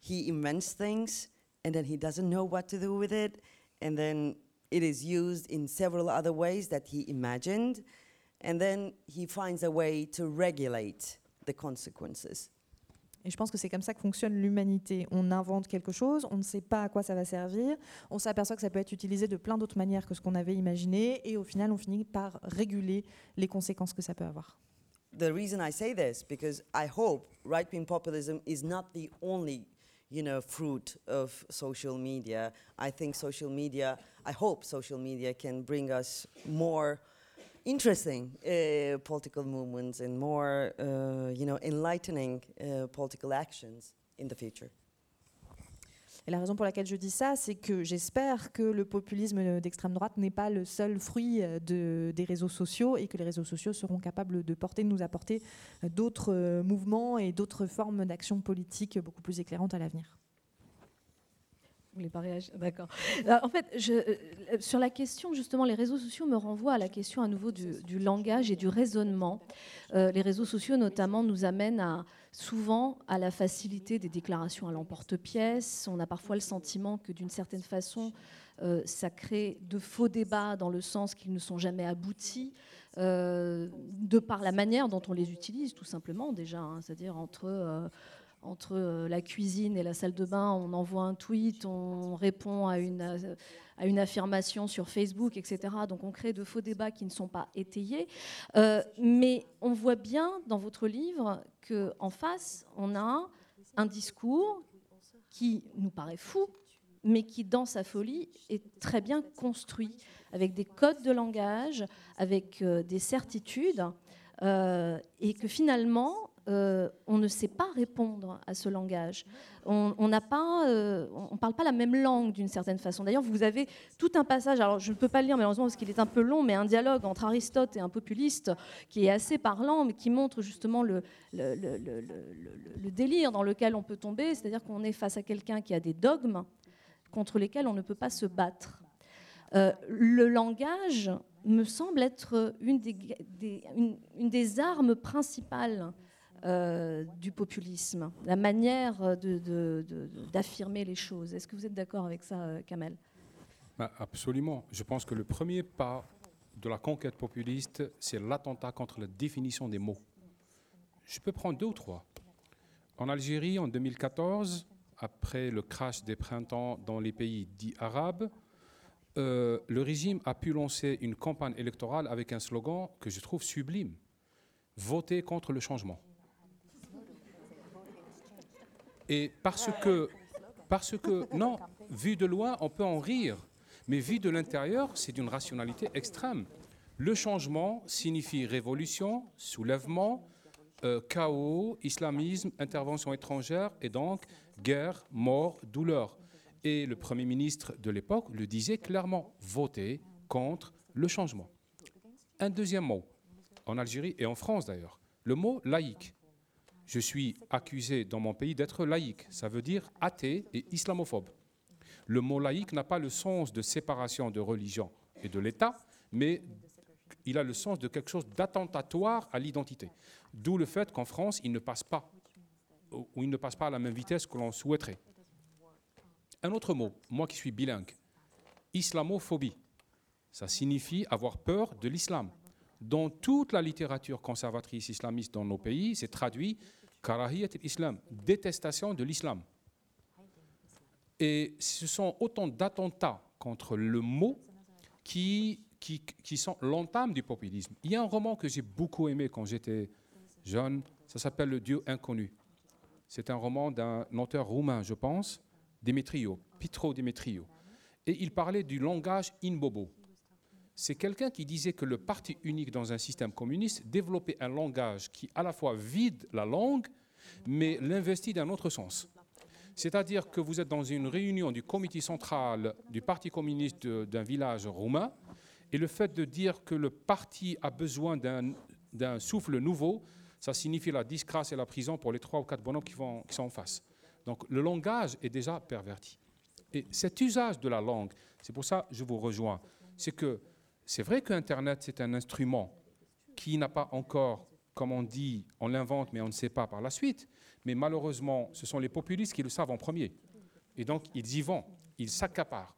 He invents things and then he doesn't know what to do with it and then it is used in several other ways that he imagined and then he finds a way to regulate the consequences. Et je pense que c'est comme ça que fonctionne l'humanité. On invente quelque chose, on ne sait pas à quoi ça va servir, on s'aperçoit que ça peut être utilisé de plein d'autres manières que ce qu'on avait imaginé, et au final, on finit par réguler les conséquences que ça peut avoir. The reason I say this, because I hope right-wing populism is not the only fruit of social media. I think social media, I hope social media can bring us more interesting uh, political movements and more, uh, you know, enlightening uh, political actions in the future. Et la raison pour laquelle je dis ça, c'est que j'espère que le populisme d'extrême droite n'est pas le seul fruit euh, de, des réseaux sociaux et que les réseaux sociaux seront capables de porter, de nous apporter euh, d'autres euh, mouvements et d'autres formes d'action politique beaucoup plus éclairantes à l'avenir. Vous voulez pas réagir D'accord. Euh, en fait, euh, sur la question, justement, les réseaux sociaux me renvoient à la question à nouveau du, langage et du raisonnement. Euh, les réseaux sociaux, notamment, nous amènent souvent à la facilité des déclarations à l'emporte-pièce. On a parfois le sentiment que, d'une certaine façon, ça crée de faux débats dans le sens qu'ils ne sont jamais aboutis. de par la manière dont on les utilise, tout simplement déjà, hein, c'est-à-dire entre entre euh, la cuisine et la salle de bain, on envoie un tweet, on répond à une, affirmation sur Facebook, etc. Donc on crée de faux débats qui ne sont pas étayés. Euh, mais on voit bien dans votre livre qu'en face, on a un discours qui nous paraît fou, mais qui, dans sa folie, est très bien construit, avec des codes de langage, avec euh, des certitudes, et que finalement, euh, on ne sait pas répondre à ce langage. On n'a pas, on parle pas la même langue d'une certaine façon. D'ailleurs, vous avez tout un passage. Alors, je ne peux pas le lire malheureusement parce qu'il est un peu long, mais un dialogue entre Aristote et un populiste qui est assez parlant, mais qui montre justement le, délire dans lequel on peut tomber. C'est-à-dire qu'on est face à quelqu'un qui a des dogmes contre lesquels on ne peut pas se battre. Euh, le langage me semble être une, des armes principales euh, du populisme, la manière d'affirmer les choses. Est-ce que vous êtes d'accord avec ça, euh, Kamel? Bah, Absolument. Je pense que le premier pas de la conquête populiste, c'est l'attentat contre la définition des mots. Je peux prendre deux ou trois. En Algérie, en 2014, après le crash des printemps dans les pays dits arabes, euh, le régime a pu lancer une campagne électorale avec un slogan que je trouve sublime voter contre le changement. Et parce que, parce que, non, vu de loin, on peut en rire, mais vu de l'intérieur, c'est d'une rationalité extrême. Le changement signifie révolution, soulèvement, euh, chaos, islamisme, intervention étrangère et donc guerre, mort, douleur. Et le Premier ministre de l'époque le disait clairement, voter contre le changement. Un deuxième mot, en Algérie et en France d'ailleurs, le mot laïque. Je suis accusé dans mon pays d'être laïque, ça veut dire athée et islamophobe. Le mot laïque n'a pas le sens de séparation de religion et de l'État, mais il a le sens de quelque chose d'attentatoire à l'identité. D'où le fait qu'en France, il ne passe pas, ou il ne passe pas à la même vitesse que l'on souhaiterait. Un autre mot, moi qui suis bilingue, islamophobie. Ça signifie avoir peur de l'islam. Dans toute la littérature conservatrice islamiste dans nos pays, c'est traduit karahiyat islam, détestation de l'islam. Et ce sont autant d'attentats contre le mot qui qui, sont l'entame du populisme. Il y a un roman que j'ai beaucoup aimé quand j'étais jeune, ça s'appelle Le Dieu inconnu. C'est un roman d'un auteur roumain, je pense, Demetrio, Pitro Demetrio. Et il parlait du langage in-bobo. C'est quelqu'un qui disait que le parti unique dans un système communiste développait un langage qui à la fois vide la langue, mais l'investit d'un autre sens. C'est-à-dire que vous êtes dans une réunion du comité central du Parti communiste d'un village roumain, et le fait de dire que le parti a besoin d'un souffle nouveau, ça signifie la disgrâce et la prison pour les trois ou quatre bonhommes qui, qui sont en face. Donc le langage est déjà perverti. Et cet usage de la langue, c'est pour ça que je vous rejoins, c'est que c'est vrai que Internet, c'est un instrument qui n'a pas encore, comme on dit, on l'invente, mais on ne sait pas par la suite. Mais malheureusement, ce sont les populistes qui le savent en premier. Et donc, ils y vont, ils s'accaparent.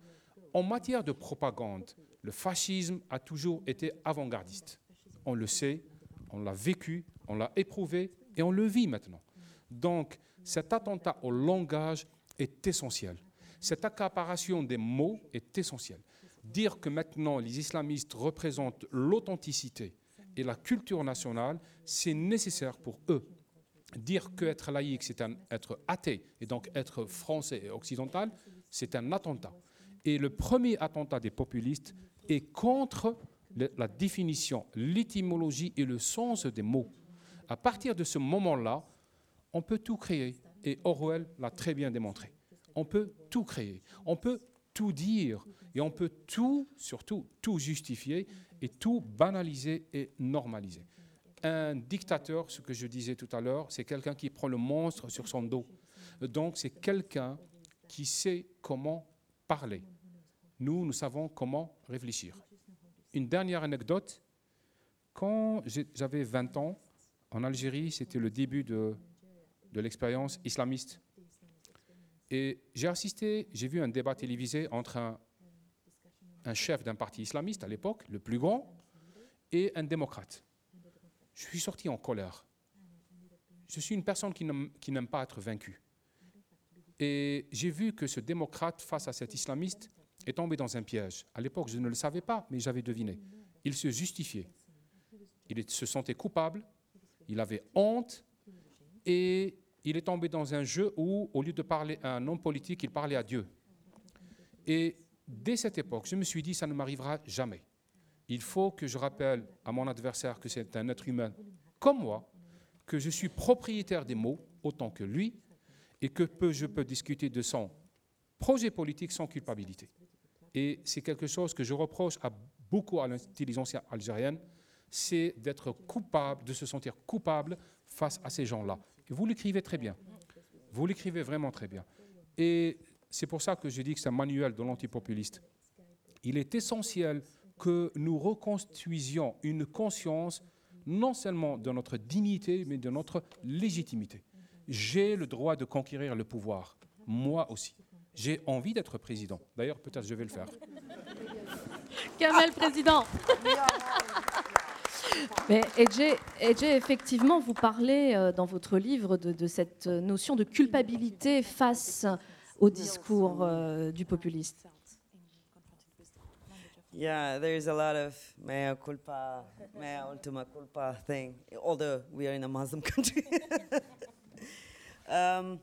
En matière de propagande, le fascisme a toujours été avant-gardiste. On le sait, on l'a vécu, on l'a éprouvé et on le vit maintenant. Donc, cet attentat au langage est essentiel. Cette accaparation des mots est essentielle. Dire que maintenant les islamistes représentent l'authenticité et la culture nationale, c'est nécessaire pour eux. Dire qu'être laïque, c'est être athée et donc être français et occidental, c'est un attentat. Et le premier attentat des populistes, et contre la définition, l'étymologie et le sens des mots. À partir de ce moment-là, on peut tout créer. Et Orwell l'a très bien démontré. On peut tout créer. On peut tout dire. Et on peut tout, surtout, tout justifier et tout banaliser et normaliser. Un dictateur, ce que je disais tout à l'heure, c'est quelqu'un qui prend le monstre sur son dos. Donc c'est quelqu'un qui sait comment parler nous, nous savons comment réfléchir. Une dernière anecdote. Quand j'avais 20 ans, en Algérie, c'était le début de, de l'expérience islamiste. Et j'ai assisté, j'ai vu un débat télévisé entre un, chef d'un parti islamiste à l'époque, le plus grand, et un démocrate. Je suis sorti en colère. Je suis une personne qui n'aime pas être vaincue. Et j'ai vu que ce démocrate, face à cet islamiste, est tombé dans un piège. À l'époque, je ne le savais pas, mais j'avais deviné. Il se justifiait. Il se sentait coupable, il avait honte et il est tombé dans un jeu où, au lieu de parler à un homme politique, il parlait à Dieu. Et dès cette époque, je me suis dit, ça ne m'arrivera jamais. Il faut que je rappelle à mon adversaire que c'est un être humain comme moi, que je suis propriétaire des mots autant que lui, et que je peux discuter de son projet politique sans culpabilité. Et c'est quelque chose que je reproche à beaucoup à l'intelligence algérienne, c'est d'être coupable, de se sentir coupable face à ces gens-là. Vous l'écrivez très bien. Vous l'écrivez vraiment très bien. Et c'est pour ça que je dis que c'est un manuel de l'antipopuliste. Il est essentiel que nous reconstruisions une conscience non seulement de notre dignité, mais de notre légitimité. J'ai le droit de conquérir le pouvoir, moi aussi. J'ai envie d'être président. D'ailleurs, peut-être je vais le faire. Kamel, président. Mais Edge, effectivement, vous parlez euh, dans votre livre de, cette notion de culpabilité face au discours euh, du populiste. Yeah, there's a lot of mea culpa, mea ultima culpa thing, although we are in a Muslim country. um,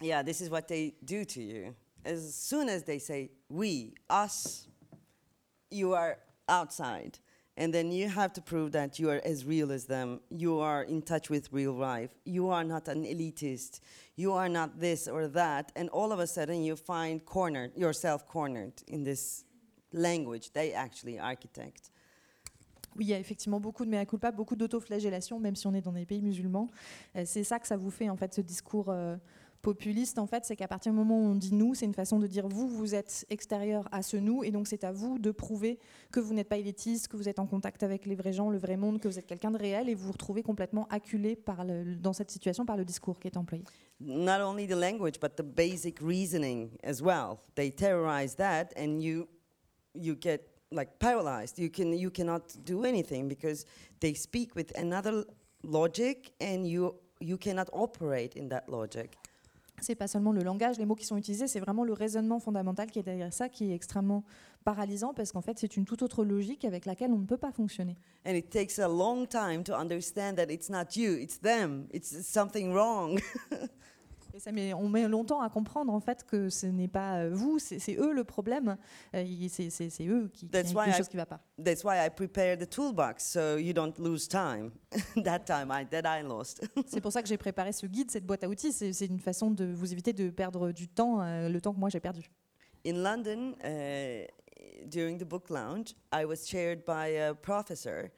yeah, this is what they do to you. As soon as they say we, us, you are outside. And then you have to prove that you are as real as them. You are in touch with real life. You are not an elitist. You are not this or that. And all of a sudden, you find cornered, yourself cornered in this language they actually architect. Oui, il y a effectivement beaucoup de mea culpa, beaucoup d'autoflagellation, même si on est dans des pays musulmans. Euh, c'est ça que ça vous fait, en fait, ce discours euh, populiste, en fait, c'est qu'à partir du moment où on dit nous, c'est une façon de dire vous, vous êtes extérieur à ce nous, et donc c'est à vous de prouver que vous n'êtes pas élitiste, que vous êtes en contact avec les vrais gens, le vrai monde, que vous êtes quelqu'un de réel, et vous vous retrouvez complètement acculé par le, dans cette situation par le discours qui est employé. Not only the language, but the basic reasoning as well. They terrorize that, and you, you get like paralyzed. You can you cannot do anything because they speak with another logic, and you you cannot operate in that logic c'est pas seulement le langage, les mots qui sont utilisés, c'est vraiment le raisonnement fondamental qui est derrière ça, qui est extrêmement paralysant parce qu'en fait, c'est une toute autre logique avec laquelle on ne peut pas fonctionner. And it takes a long time to understand that it's not you, it's them, it's something wrong. on met longtemps à comprendre en fait que ce n'est pas euh, vous, c'est eux le problème. Euh, c'est eux qui, qui quelque chose qui ne va pas. That's why I prepared the toolbox so you don't lose time. that time I, that I lost. c'est pour ça que j'ai préparé ce guide, cette boîte à outils. C'est une façon de vous éviter de perdre du temps, euh, le temps que moi j'ai perdu. In London, uh, during the book launch, I was chaired by a professor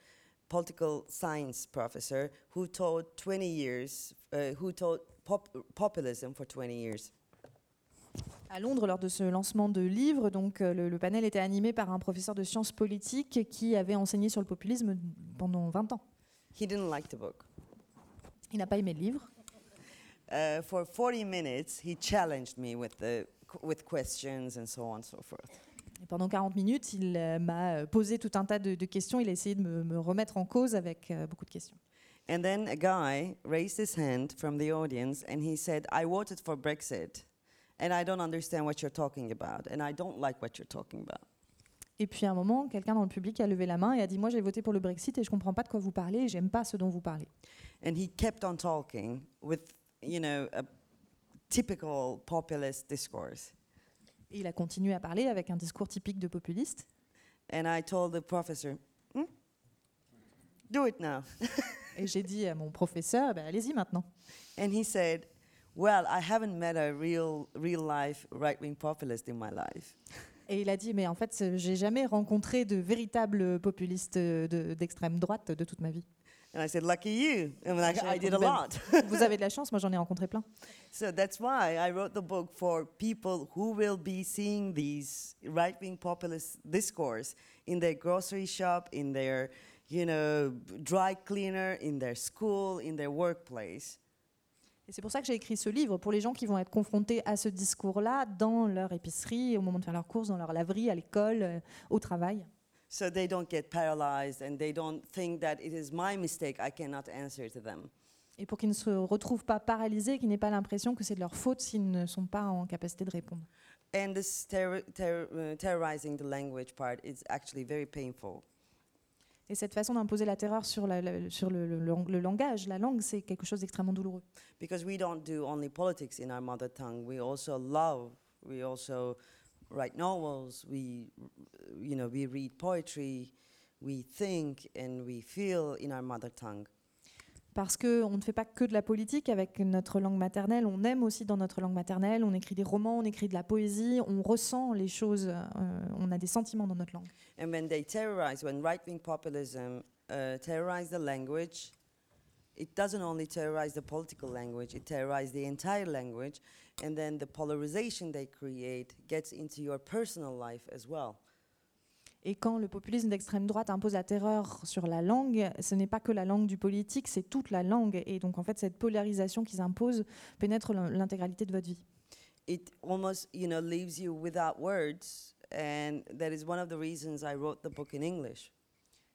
political science professor who taught 20 years, uh, who taught pop populism for 20 years. À Londres, lors de ce lancement de livre, donc, euh, le, le, panel était animé par un professeur de sciences politiques qui avait enseigné sur le populisme pendant 20 ans. He didn't like the book. Il n'a pas aimé le livre. Uh, for 40 minutes, he challenged me with, the, with questions and so on and so forth. Et pendant 40 minutes, il euh, m'a posé tout un tas de, de, questions. Il a essayé de me, me remettre en cause avec euh, beaucoup de questions. And then a guy raised his hand from the audience and he said, I voted for Brexit and I don't understand what you're talking about and I don't like what you're talking about. Et puis à un moment, quelqu'un dans le public a levé la main et a dit Moi j'ai voté pour le Brexit et je comprends pas de quoi vous parlez et j'aime pas ce dont vous parlez. And he kept on talking with, you know, a typical populist discourse. Et il a continué à parler avec un discours typique de populiste. And I told the professor, hmm? Do it now. Et j'ai dit à mon professeur, ben, allez-y maintenant. And he said, well, I haven't met a real, real life right-wing populist in my life. Et il a dit, mais en fait, j'ai jamais rencontré de véritables populistes d'extrême de, droite de toute ma vie. And I said, lucky you. I, mean, I, I did a lot. Vous avez de la chance, moi j'en ai rencontré plein. So that's why I wrote the book for people who will be seeing these right-wing populist discourse in their grocery shop, in their you know, dry cleaner in their school, in their workplace. Et c'est pour ça que j'ai écrit ce livre, pour les gens qui vont être confrontés à ce discours-là dans leur épicerie, au moment de faire leurs courses, dans leur laverie, à l'école, euh, au travail. So they don't get paralyzed and they don't think that it is my mistake, I cannot answer to them. Et pour qu'ils ne se retrouvent pas paralysés, qu'ils n'aient pas l'impression que c'est de leur faute s'ils ne sont pas en capacité de répondre. And this ter ter uh, terrorizing the language part is actually very painful. Et cette façon d'imposer la terreur sur, la, la- sur le, le- le- le langage, la langue, c'est quelque chose d'extrêmement douloureux. Because we don't do only politics in our mother tongue. We also love. We also write novels. We, you know, we read poetry. We think and we feel in our mother tongue. Parce qu'on ne fait pas que de la politique avec notre langue maternelle, on aime aussi dans notre langue maternelle, on écrit des romans, on écrit de la poésie, on ressent les choses, euh, on a des sentiments dans notre langue. And when they terrorize, when right-wing populism uh, terrorize the language, it doesn't only terrorize the political language; it terrorizes the entire language, and then the polarization they create gets into your personal life as well. Et quand le populisme d'extrême droite impose la terreur sur la langue, ce n'est pas que la langue du politique, c'est toute la langue. Et donc en fait, cette polarisation qu'ils imposent pénètre l'in- l'intégralité de votre vie. It almost, you know, leaves you without words, and that is one of the reasons I wrote the book in English.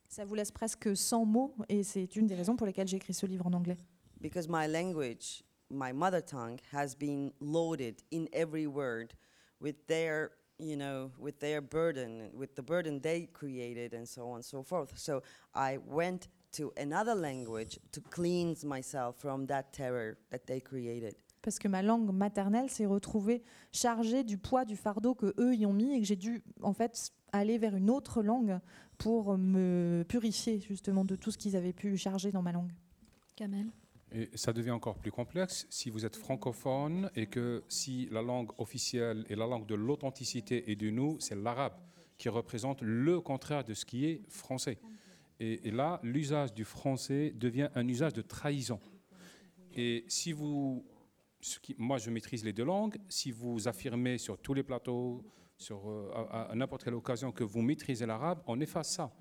Ça vous laisse presque sans mots, et c'est une des raisons pour lesquelles j'ai écrit ce livre en anglais. because my language, my mother tongue, has been loaded in every word with their, you know, with their burden, with the burden they created, and so on and so forth. So I went to another language to cleanse myself from that terror that they created. Parce que ma langue maternelle s'est retrouvée chargée du poids du fardeau que eux y ont mis et que j'ai dû en fait aller vers une autre langue pour me purifier justement de tout ce qu'ils avaient pu charger dans ma langue. Kamel Et ça devient encore plus complexe si vous êtes francophone et que si la langue officielle et la langue de l'authenticité et de nous, c'est l'arabe qui représente le contraire de ce qui est français. Et, là, l'usage du français devient un usage de trahison. Et si vous, moi je maîtrise les deux langues, si vous affirmez sur tous les plateaux, sur, euh, à n'importe quelle occasion que vous maîtrisez l'arabe, on efface ça.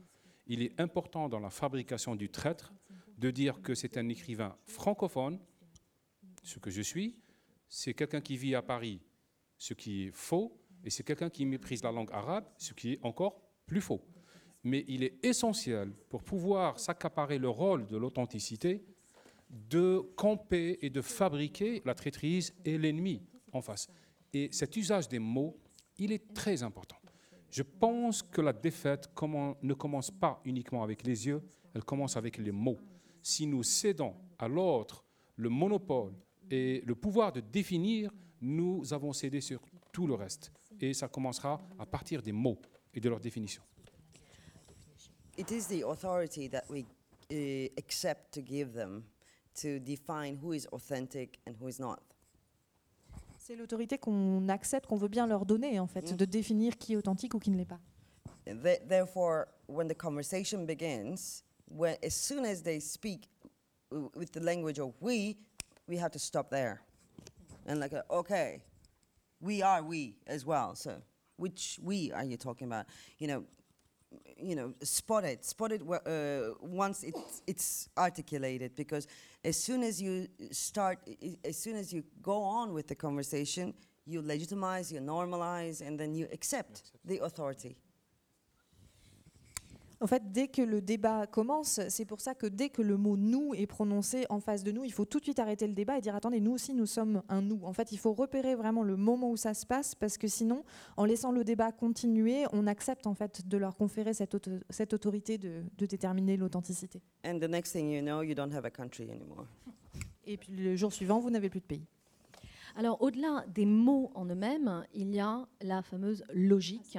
Il est important dans la fabrication du traître de dire que c'est un écrivain francophone, ce que je suis, c'est quelqu'un qui vit à Paris, ce qui est faux, et c'est quelqu'un qui méprise la langue arabe, ce qui est encore plus faux. Mais il est essentiel pour pouvoir s'accaparer le rôle de l'authenticité, de camper et de fabriquer la traîtrise et l'ennemi en face. Et cet usage des mots, il est très important. Je pense que la défaite ne commence pas uniquement avec les yeux, elle commence avec les mots. Si nous cédons à l'autre le monopole et le pouvoir de définir, nous avons cédé sur tout le reste. Et ça commencera à partir des mots et de leur définition. It is the authority that we uh, accept to give them to define who is authentic and who is not. C'est l'autorité qu'on accepte, qu'on veut bien leur donner en fait, Mm. de définir qui est authentique ou qui ne l'est pas. Therefore, when the conversation begins, when, as soon as they speak w- with the language of we, we have to stop there. And like, uh, okay, we are we as well. So, which we are you talking about? You know, you know, spot it, spot it uh, once it's it's articulated. Because as soon as you start, as soon as you go on with the conversation, you legitimize, you normalize, and then you accept the authority. En fait, dès que le débat commence, c'est pour ça que dès que le mot nous est prononcé en face de nous, il faut tout de suite arrêter le débat et dire attendez, nous aussi nous sommes un nous. En fait, il faut repérer vraiment le moment où ça se passe parce que sinon, en laissant le débat continuer, on accepte en fait de leur conférer cette, auto- cette autorité de, de déterminer l'authenticité. And the next thing you know, you don't have a country anymore. Et puis le jour suivant, vous n'avez plus de pays. Alors, au-delà des mots en eux-mêmes, il y a la fameuse logique.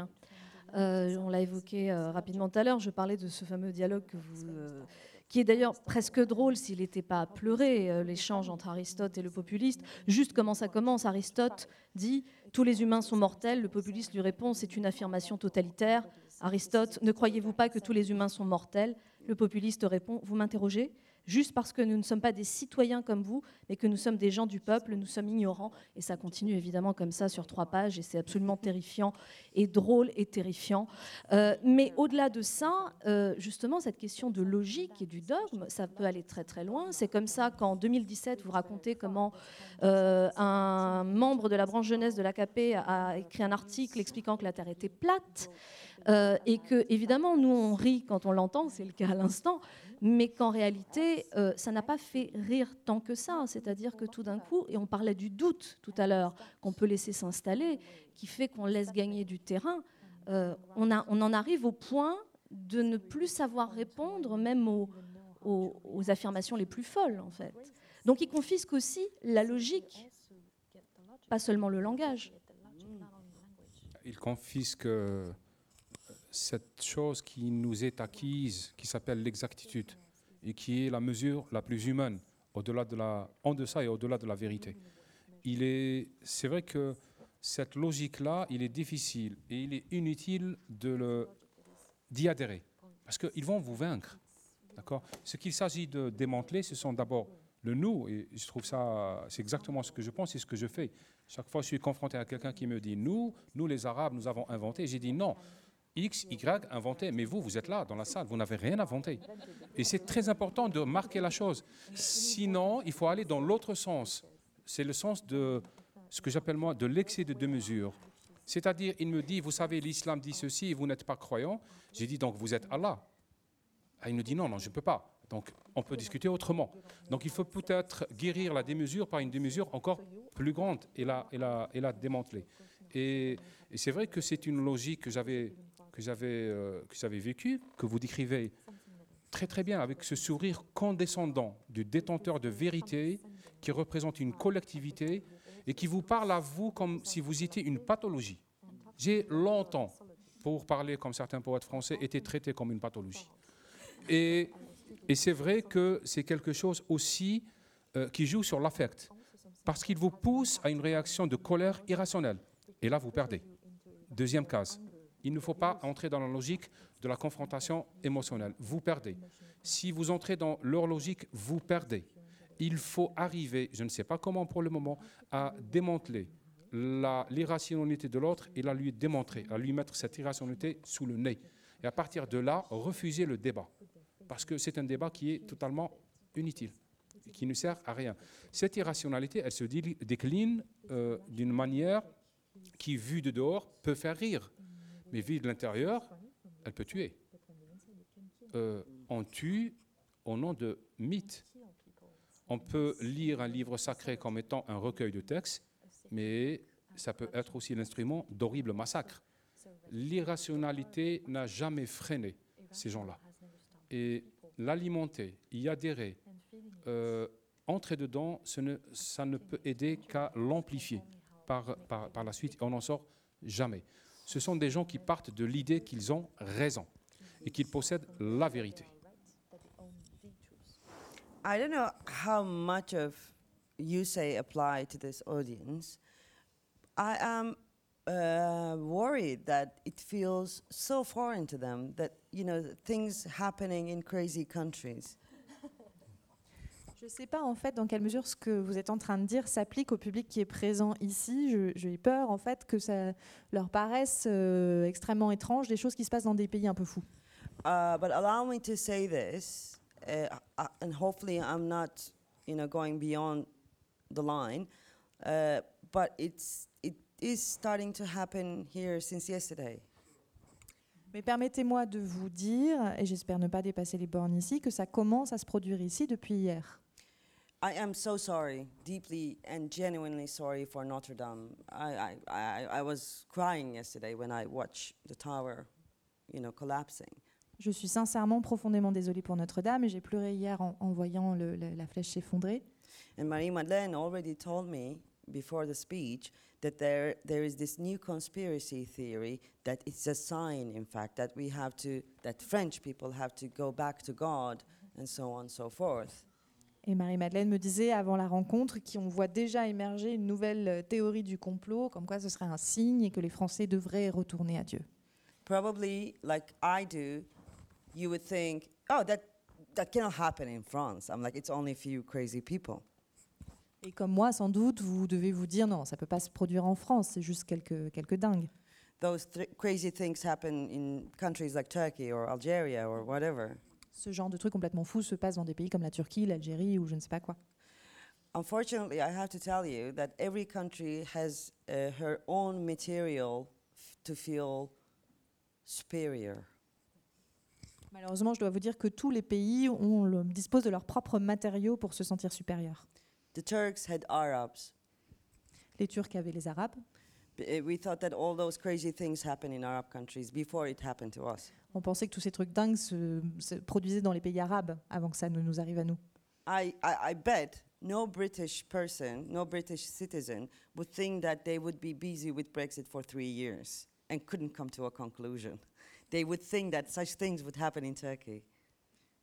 Euh, on l'a évoqué euh, rapidement tout à l'heure. Je parlais de ce fameux dialogue euh, qui est d'ailleurs presque drôle s'il n'était pas à pleurer, l'échange entre Aristote et le populiste. Juste comment ça commence, Aristote dit Tous les humains sont mortels. Le populiste lui répond C'est une affirmation totalitaire. Aristote Ne croyez-vous pas que tous les humains sont mortels? Le populiste répond Vous m'interrogez? Juste parce que nous ne sommes pas des citoyens comme vous, mais que nous sommes des gens du peuple, nous sommes ignorants. Et ça continue évidemment comme ça sur trois pages, et c'est absolument terrifiant et drôle et terrifiant. Euh, mais au-delà de ça, euh, justement, cette question de logique et du dogme, ça peut aller très très loin. C'est comme ça qu'en 2017, vous racontez comment euh, un membre de la branche jeunesse de l'AKP a écrit un article expliquant que la Terre était plate. Et que, évidemment, nous, on rit quand on l'entend, c'est le cas à l'instant, mais qu'en réalité, euh, ça n'a pas fait rire tant que ça. C'est-à-dire que tout d'un coup, et on parlait du doute tout à l'heure, qu'on peut laisser s'installer, qui fait qu'on laisse gagner du terrain, euh, on, en arrive au point de ne plus savoir répondre même aux affirmations les plus folles, en fait. Donc il confisque aussi la logique, pas seulement le langage. Il confisque euh, cette chose qui nous est acquise, qui s'appelle l'exactitude, et qui est la mesure la plus humaine, au-delà de la, en deçà et au-delà de la vérité. Il est, c'est vrai que cette logique-là, il est difficile et il est inutile de le, d'y adhérer, parce qu'ils vont vous vaincre. D'accord? Ce qu'il s'agit de démanteler, ce sont d'abord le nous, et je trouve ça, c'est exactement ce que je pense et ce que je fais. Chaque fois je suis confronté à quelqu'un qui me dit nous, nous les Arabes, nous avons inventé, j'ai dit non. X, Y inventé, mais vous, vous êtes là dans la salle, vous n'avez rien inventé. Et c'est très important de marquer la chose. Sinon, il faut aller dans l'autre sens. C'est le sens de ce que j'appelle moi de l'excès de deux mesures. C'est-à-dire, il me dit, vous savez, l'islam dit ceci vous n'êtes pas croyant. J'ai dit, donc vous êtes Allah. Ah, il me dit, non, non, je ne peux pas. Donc, on peut discuter autrement. Donc, il faut peut-être guérir la démesure par une démesure encore plus grande et la, démanteler. Et c'est vrai que c'est une logique que j'avais euh, que j'avais vécue, que vous décrivez très très bien avec ce sourire condescendant du détenteur de vérité qui représente une collectivité et qui vous parle à vous comme si vous étiez une pathologie. J'ai longtemps, pour parler comme certains poètes français, été traité comme une pathologie. Et, et c'est vrai que c'est quelque chose aussi euh, qui joue sur l'affect, parce qu'il vous pousse à une réaction de colère irrationnelle. Et là, vous perdez. Deuxième case, il ne faut pas entrer dans la logique de la confrontation émotionnelle. Vous perdez. Si vous entrez dans leur logique, vous perdez. Il faut arriver, je ne sais pas comment pour le moment, à démanteler l'irrationalité de l'autre et la lui démontrer, à lui mettre cette irrationalité sous le nez. Et à partir de là, refuser le débat. Parce que c'est un débat qui est totalement inutile, qui ne sert à rien. Cette irrationalité, elle se dé- décline euh, d'une manière qui, vue de dehors, peut faire rire. Mais vue de l'intérieur, elle peut tuer. Euh, on tue au nom de mythes. On peut lire un livre sacré comme étant un recueil de textes, mais ça peut être aussi l'instrument d'horribles massacres. L'irrationalité n'a jamais freiné ces gens-là. Et l'alimenter, y adhérer, euh, entrer dedans, ce ne- ça ne peut aider qu'à l'amplifier par, par la suite. On n'en sort jamais. Ce sont des gens qui partent de l'idée qu'ils ont raison et qu'ils possèdent la vérité. I don't know how much of you say apply to this audience. I am uh, worried that it feels so foreign to them that you know things happening in crazy countries. Je ne sais pas en fait dans quelle mesure ce que vous êtes en train de dire s'applique au public qui est présent ici. J'ai peur en fait que ça leur paraisse euh, extrêmement étrange des choses qui se passent dans des pays un peu fous. Uh, but allow me to say this, uh, uh, and hopefully I'm not, you know, going beyond the line. Uh, but it's it is starting to happen here since yesterday. Mais permettez-moi de vous dire, et j'espère ne pas dépasser les bornes ici, que ça commence à se produire ici depuis hier. I am so sorry, deeply and genuinely sorry for Notre Dame. I, I, I, I was crying yesterday when I watched the tower, you know, collapsing. Je suis sincèrement profondément désolée pour Notre-Dame et j'ai pleuré hier en, en voyant le- le- la flèche s'effondrer. And Marie-Madeleine already told me before the speech that there, there is this new conspiracy theory that it's a sign, in fact, that we have to, that French people have to go back to God and so on and so forth. Et Marie-Madeleine me disait avant la rencontre qu'on voit déjà émerger une nouvelle euh, théorie du complot, comme quoi ce serait un signe et que les Français devraient retourner à Dieu. Probably, like I do, you would think, oh, that, that cannot happen in France. I'm like, it's only a few crazy people. Et comme moi, sans doute, vous devez vous dire non, ça peut pas se produire en France, c'est juste quelques, quelques dingues. Those th- crazy things happen in countries like Turkey or Algeria or whatever. Ce genre de truc complètement fou se passe dans des pays comme la Turquie, l'Algérie ou je ne sais pas quoi. Unfortunately, I have to tell you that every country has uh, her own material f- to feel superior. Malheureusement, je dois vous dire que tous les pays ont le- disposent de leurs propres matériaux pour se sentir supérieurs. The Turks had Arabs, Les Turcs avaient les Arabes, B- uh, We thought that all those crazy things happen in Arab countries before it happened to us. On pensait que tous ces trucs dingues se, se produisaient dans les pays arabes avant que ça ne nous arrive à nous. I, I, I bet no British person, no British citizen would think that they would be busy with Brexit for three years and couldn't come to a conclusion. They would think that such things would happen in Turkey.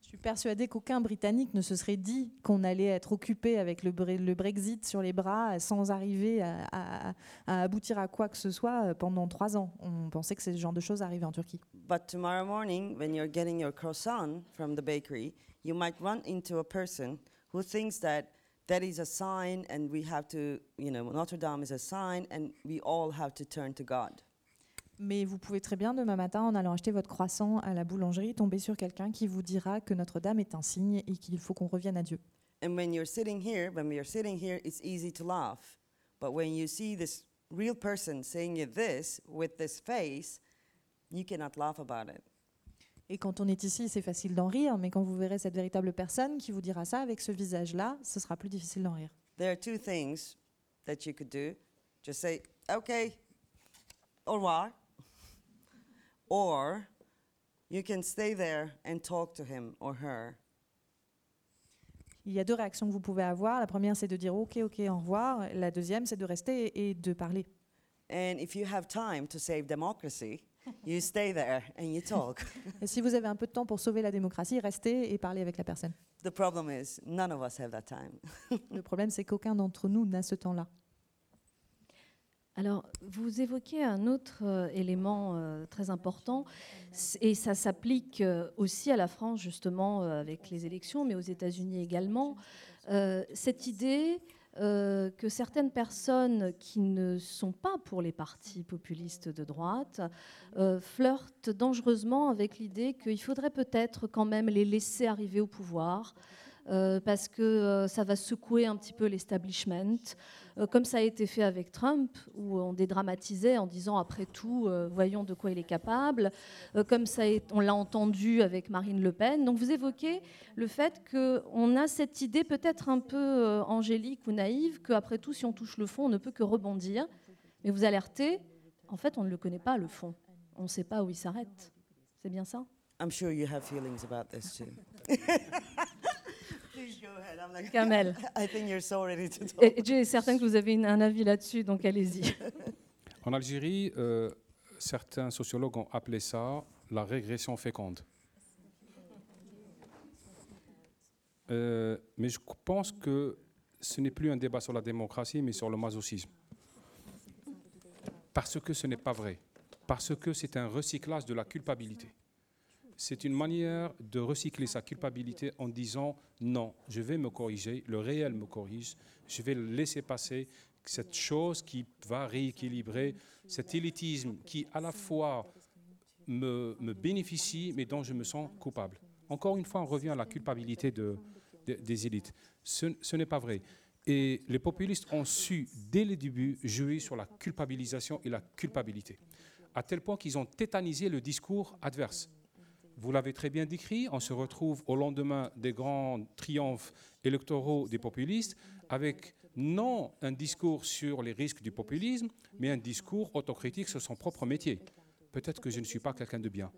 Je suis persuadée qu'aucun Britannique ne se serait dit qu'on allait être occupé avec le, le Brexit sur les bras sans arriver à, à- à aboutir à quoi que ce soit euh, pendant trois ans. On pensait que ce genre de choses arrivaient en Turquie. But tomorrow morning, when you're getting your croissant from the bakery, you might run into a person who thinks that that is a sign and we have to, you know, Notre Dame is a sign and we all have to turn to God. Mais vous pouvez très bien demain matin, en allant acheter votre croissant à la boulangerie, tomber sur quelqu'un qui vous dira que Notre-Dame est un signe et qu'il faut qu'on revienne à Dieu. And when you're sitting here, when we are sitting here, it's easy to laugh. But when you see this real person saying you this with this face, you cannot laugh about it. Et quand on est ici, c'est facile d'en rire, mais quand vous verrez cette véritable personne qui vous dira ça avec ce visage-là, ce sera plus difficile d'en rire. There are two things that you could do. Just say, okay, au revoir. Or you can stay there and talk to him or her. Il y a deux réactions que vous pouvez avoir. La première, c'est de dire OK, OK, au revoir. La deuxième, c'est de rester et de parler. And if you have time to save democracy, you stay there and you talk. Et si vous avez un peu de temps pour sauver la démocratie, restez et parlez avec la personne. the problem is, none of us have that time. Le problème, c'est qu'aucun d'entre nous n'a ce temps-là. Alors, vous évoquez un autre euh, élément euh, très important, et ça s'applique euh, aussi à la France, justement, avec les élections, mais aux États-Unis également. Cette idée que certaines personnes qui ne sont pas pour les partis populistes de droite flirtent dangereusement avec l'idée qu'il faudrait peut-être quand même les laisser arriver au pouvoir. parce que ça va secouer un petit peu l'establishment, comme ça a été fait avec Trump, où on dédramatisait en disant après tout, euh, voyons de quoi il est capable, euh, comme ça est- on l'a entendu avec Marine Le Pen. Donc vous évoquez le fait qu'on a cette idée peut-être un peu euh, angélique ou naïve, qu'après tout, si on touche le fond, on ne peut que rebondir. Mais vous alertez, en fait, on ne le connaît pas, le fond. On ne sait pas où il s'arrête. C'est bien ça? I'm sure you have feelings about this too. Please go ahead. I'm like, Kamel. I think you're so ready to talk. Et je suis certaine que vous avez une- un avis là-dessus, donc allez-y. En Algérie, euh, certains sociologues ont appelé ça la régression féconde. Euh, mais je pense que ce n'est plus un débat sur la démocratie, mais sur le masochisme. Parce que ce n'est pas vrai. Parce que c'est un recyclage de la culpabilité. C'est une manière de recycler sa culpabilité en disant non, je vais me corriger, le réel me corrige, je vais laisser passer cette chose qui va rééquilibrer cet élitisme qui à la fois me, bénéficie mais dont je me sens coupable. Encore une fois, on revient à la culpabilité de- de- des élites. Ce, ce n'est pas vrai. Et les populistes ont su, dès le début, jouer sur la culpabilisation et la culpabilité, à tel point qu'ils ont tétanisé le discours adverse. Vous l'avez très bien décrit, on se retrouve au lendemain des grands triomphes électoraux des populistes avec non un discours sur les risques du populisme, mais un discours autocritique sur son propre métier. Peut-être que je ne suis pas quelqu'un de bien,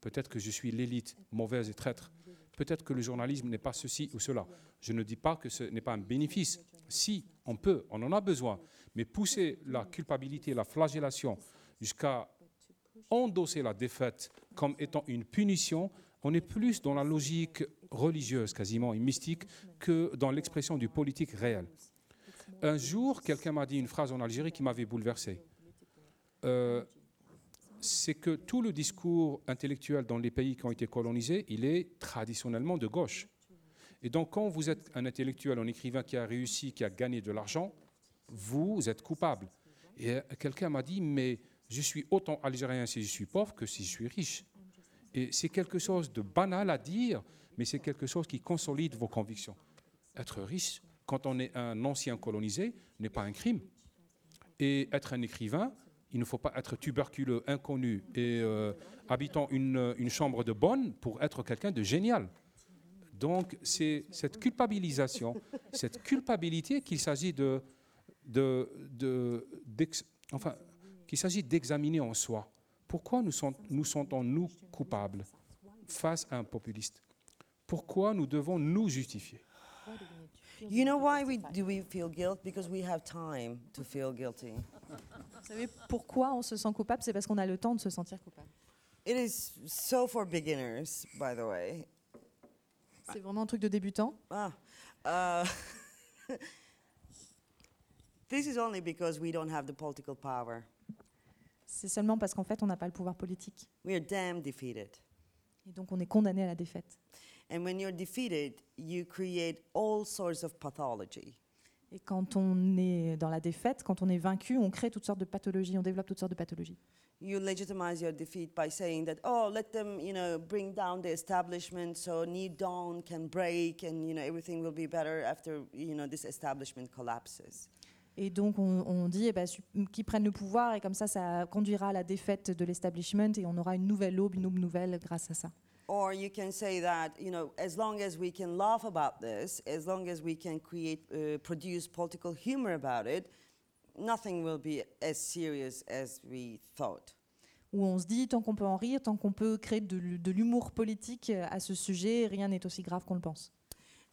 peut-être que je suis l'élite mauvaise et traître, peut-être que le journalisme n'est pas ceci ou cela. Je ne dis pas que ce n'est pas un bénéfice. Si, on peut, on en a besoin, mais pousser la culpabilité, la flagellation jusqu'à endosser la défaite comme étant une punition, on est plus dans la logique religieuse quasiment et mystique que dans l'expression du politique réel. Un jour, quelqu'un m'a dit une phrase en Algérie qui m'avait bouleversé. Euh, c'est que tout le discours intellectuel dans les pays qui ont été colonisés, il est traditionnellement de gauche. Et donc, quand vous êtes un intellectuel, un écrivain qui a réussi, qui a gagné de l'argent, vous êtes coupable. Et euh, quelqu'un m'a dit, mais je suis autant algérien si je suis pauvre que si je suis riche. Et c'est quelque chose de banal à dire, mais c'est quelque chose qui consolide vos convictions. Être riche, quand on est un ancien colonisé, n'est pas un crime. Et être un écrivain, il ne faut pas être tuberculeux, inconnu et euh, habitant une, chambre de bonne pour être quelqu'un de génial. Donc c'est cette culpabilisation, cette culpabilité qu'il s'agit de, de, de- enfin, qu'il s'agit d'examiner en soi pourquoi nous, sont, nous sentons-nous coupables face à un populiste Pourquoi nous devons nous justifier? You know why we, do we feel guilt? Because we have time to feel guilty. Vous savez pourquoi on se sent coupable? C'est parce qu'on a le temps de se sentir coupable. It is so for beginners, by the way. C'est vraiment un truc de débutant. Ah, uh, this is only because we don't have the political power. C'est seulement parce qu'en fait, on n'a pas le pouvoir politique. We are damn defeated. Et donc, on est condamné à la défaite. And when you're defeated, you create all sorts of pathology. Et quand on est dans la défaite, quand on est vaincu, on crée toutes sortes de pathologies, on développe toutes sortes de pathologies. You legitimize your defeat by saying that, oh, let them, you know, bring down the establishment so New Dawn can break and, you know, everything will be better after, you know, this establishment collapses. Et donc, on, on dit eh ben, qu'ils prennent le pouvoir, et comme ça, ça conduira à la défaite de l'establishment, et on aura une nouvelle aube, une aube nouvelle grâce à ça. Or you can say that, you know, as long as we can laugh about this, as long as we can create, uh, produce political humor about it, nothing will be as serious as we thought. Où on se dit, tant qu'on peut en rire, tant qu'on peut créer de l'humour politique euh, à ce sujet, rien n'est aussi grave qu'on le pense.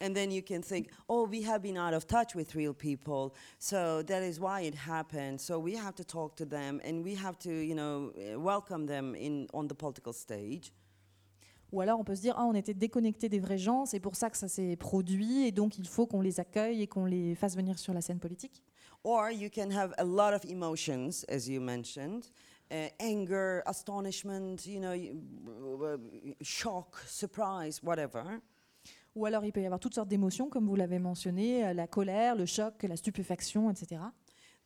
And then you can think, oh, we have been out of touch with real people, so that is why it happened. So we have to talk to them, and we have to, you know, uh, welcome them in on the political stage. Ou alors on peut se dire, ah, on était déconnecté des vrais gens, c'est pour ça que ça s'est produit, et donc il faut qu'on les accueille et qu'on les fasse venir sur la scène politique. Or you can have a lot of emotions, as you mentioned. Uh, anger, astonishment, you know, shock, surprise, whatever. Ou alors il peut y avoir toutes sortes d'émotions, comme vous l'avez mentionné, euh, la colère, le choc, la stupéfaction, etc.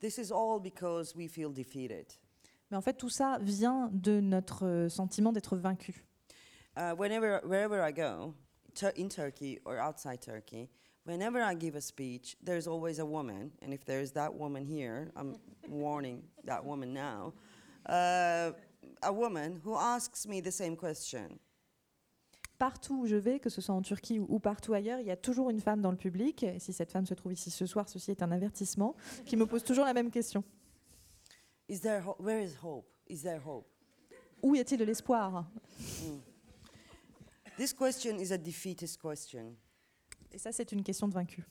This is all because we feel defeated. Mais en fait, tout ça vient de notre euh, sentiment d'être vaincu. Uh, whenever, wherever I go, in Turkey or outside Turkey, whenever I give a speech, there's always a woman, and if there's that woman here, I'm warning that woman now, uh, a woman who asks me the same question. Partout où je vais, que ce soit en Turquie ou, ou partout ailleurs, il y a toujours une femme dans le public. Et si cette femme se trouve ici ce soir, ceci est un avertissement, qui me pose toujours la même question. Is there ho- where is hope? Is there hope? Où y a-t-il de l'espoir? This question is a defeatist question Et ça, c'est une question de vaincu.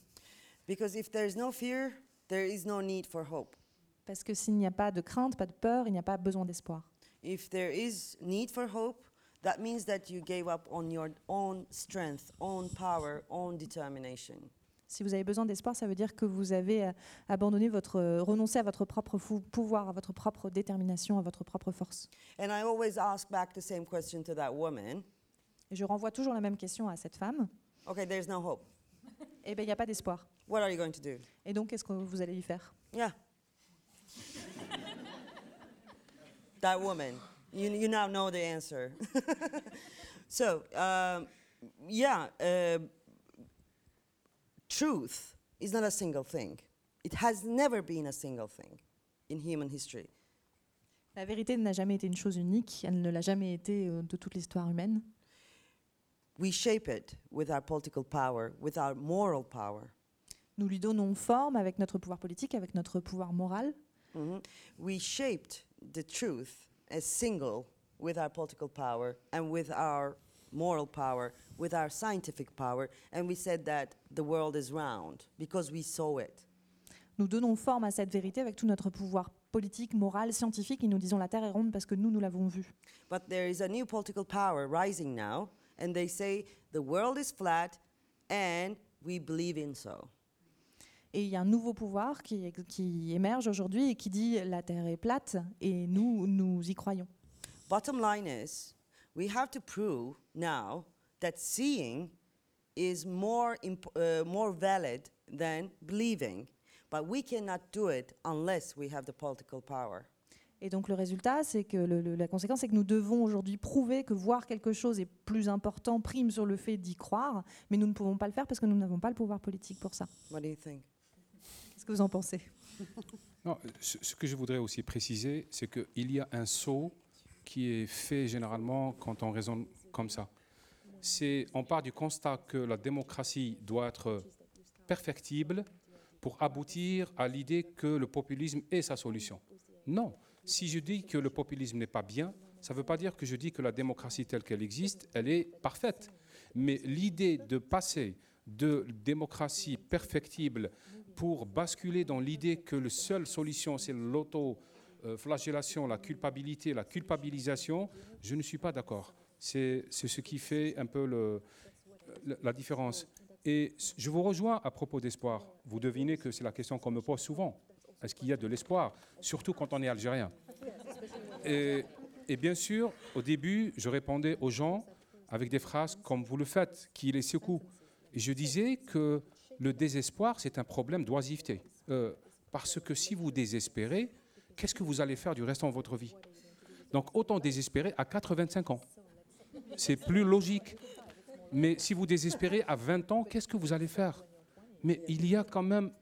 because if there is no fear, there is no need for hope. Parce que s'il n'y a pas de crainte, pas de peur, il n'y a pas besoin d'espoir. If there is need for hope, that means that you gave up on your own strength, own power, own determination. Si vous avez besoin d'espoir, ça veut dire que vous avez euh, abandonné votre, euh, renoncé à votre propre pouvoir, à votre propre détermination, à votre propre force. And I always ask back the same question to that woman. Et je renvoie toujours la même question à cette femme. Okay, there's no hope. Eh bien, il n'y a pas d'espoir. What are you going to do? Et donc, qu'est-ce que vous allez lui faire? Yeah. that woman. You, you now know the answer. so, um, yeah, uh, truth is not a single thing. It has never been a single thing in human history. La vérité n'a jamais été une chose unique, elle ne l'a jamais été euh, de toute l'histoire humaine. We shape it with our political power, with our moral power. Nous lui donnons forme avec notre pouvoir politique, avec notre pouvoir moral. Mhm. We shaped the truth as single with our political power and with our moral power, with our scientific power, and we said that the world is round because we saw it. Nous donnons forme à cette vérité avec tout notre pouvoir politique, moral, scientifique, et nous disons la Terre est ronde parce que nous, nous l'avons vue. But there is a new political power rising now, and they say the world is flat and we believe in so. Et il y a un nouveau pouvoir qui, qui émerge aujourd'hui et qui dit la Terre est plate, et nous, nous y croyons. Bottom line is, we have to prove now that seeing is more, imp- uh, more valid than believing, but we cannot do it unless we have the political power. Et donc le résultat, c'est que le- le- la conséquence, c'est que nous devons aujourd'hui prouver que voir quelque chose est plus important, prime sur le fait d'y croire, mais nous ne pouvons pas le faire parce que nous n'avons pas le pouvoir politique pour ça. What do you think? En pensez Non, ce, ce que je voudrais aussi préciser, c'est qu'il y a un saut qui est fait généralement quand on raisonne comme ça. C'est, on part du constat que la démocratie doit être perfectible pour aboutir à l'idée que le populisme est sa solution. Non, Si je dis que le populisme n'est pas bien, ça ne veut pas dire que je dis que la démocratie telle qu'elle existe, elle est parfaite. Mais l'idée de passer de démocratie perfectible pour basculer dans l'idée que la seule solution, c'est l'auto-flagellation, la culpabilité, la culpabilisation, je ne suis pas d'accord. C'est ce qui fait un peu la différence. Et je vous rejoins à propos d'espoir. Vous devinez que c'est la question qu'on me pose souvent. Est-ce qu'il y a de l'espoir Surtout quand on est algérien? Et, et, bien sûr, au début, je répondais aux gens avec des phrases comme vous le faites, qui les secouent. Et je disais que le désespoir, c'est un problème d'oisiveté. Euh, parce que si vous désespérez, qu'est-ce que vous allez faire du restant de votre vie? Donc autant désespérer à 85 ans. C'est plus logique. Mais si vous désespérez à 20 ans, qu'est-ce que vous allez faire? Mais il y a quand même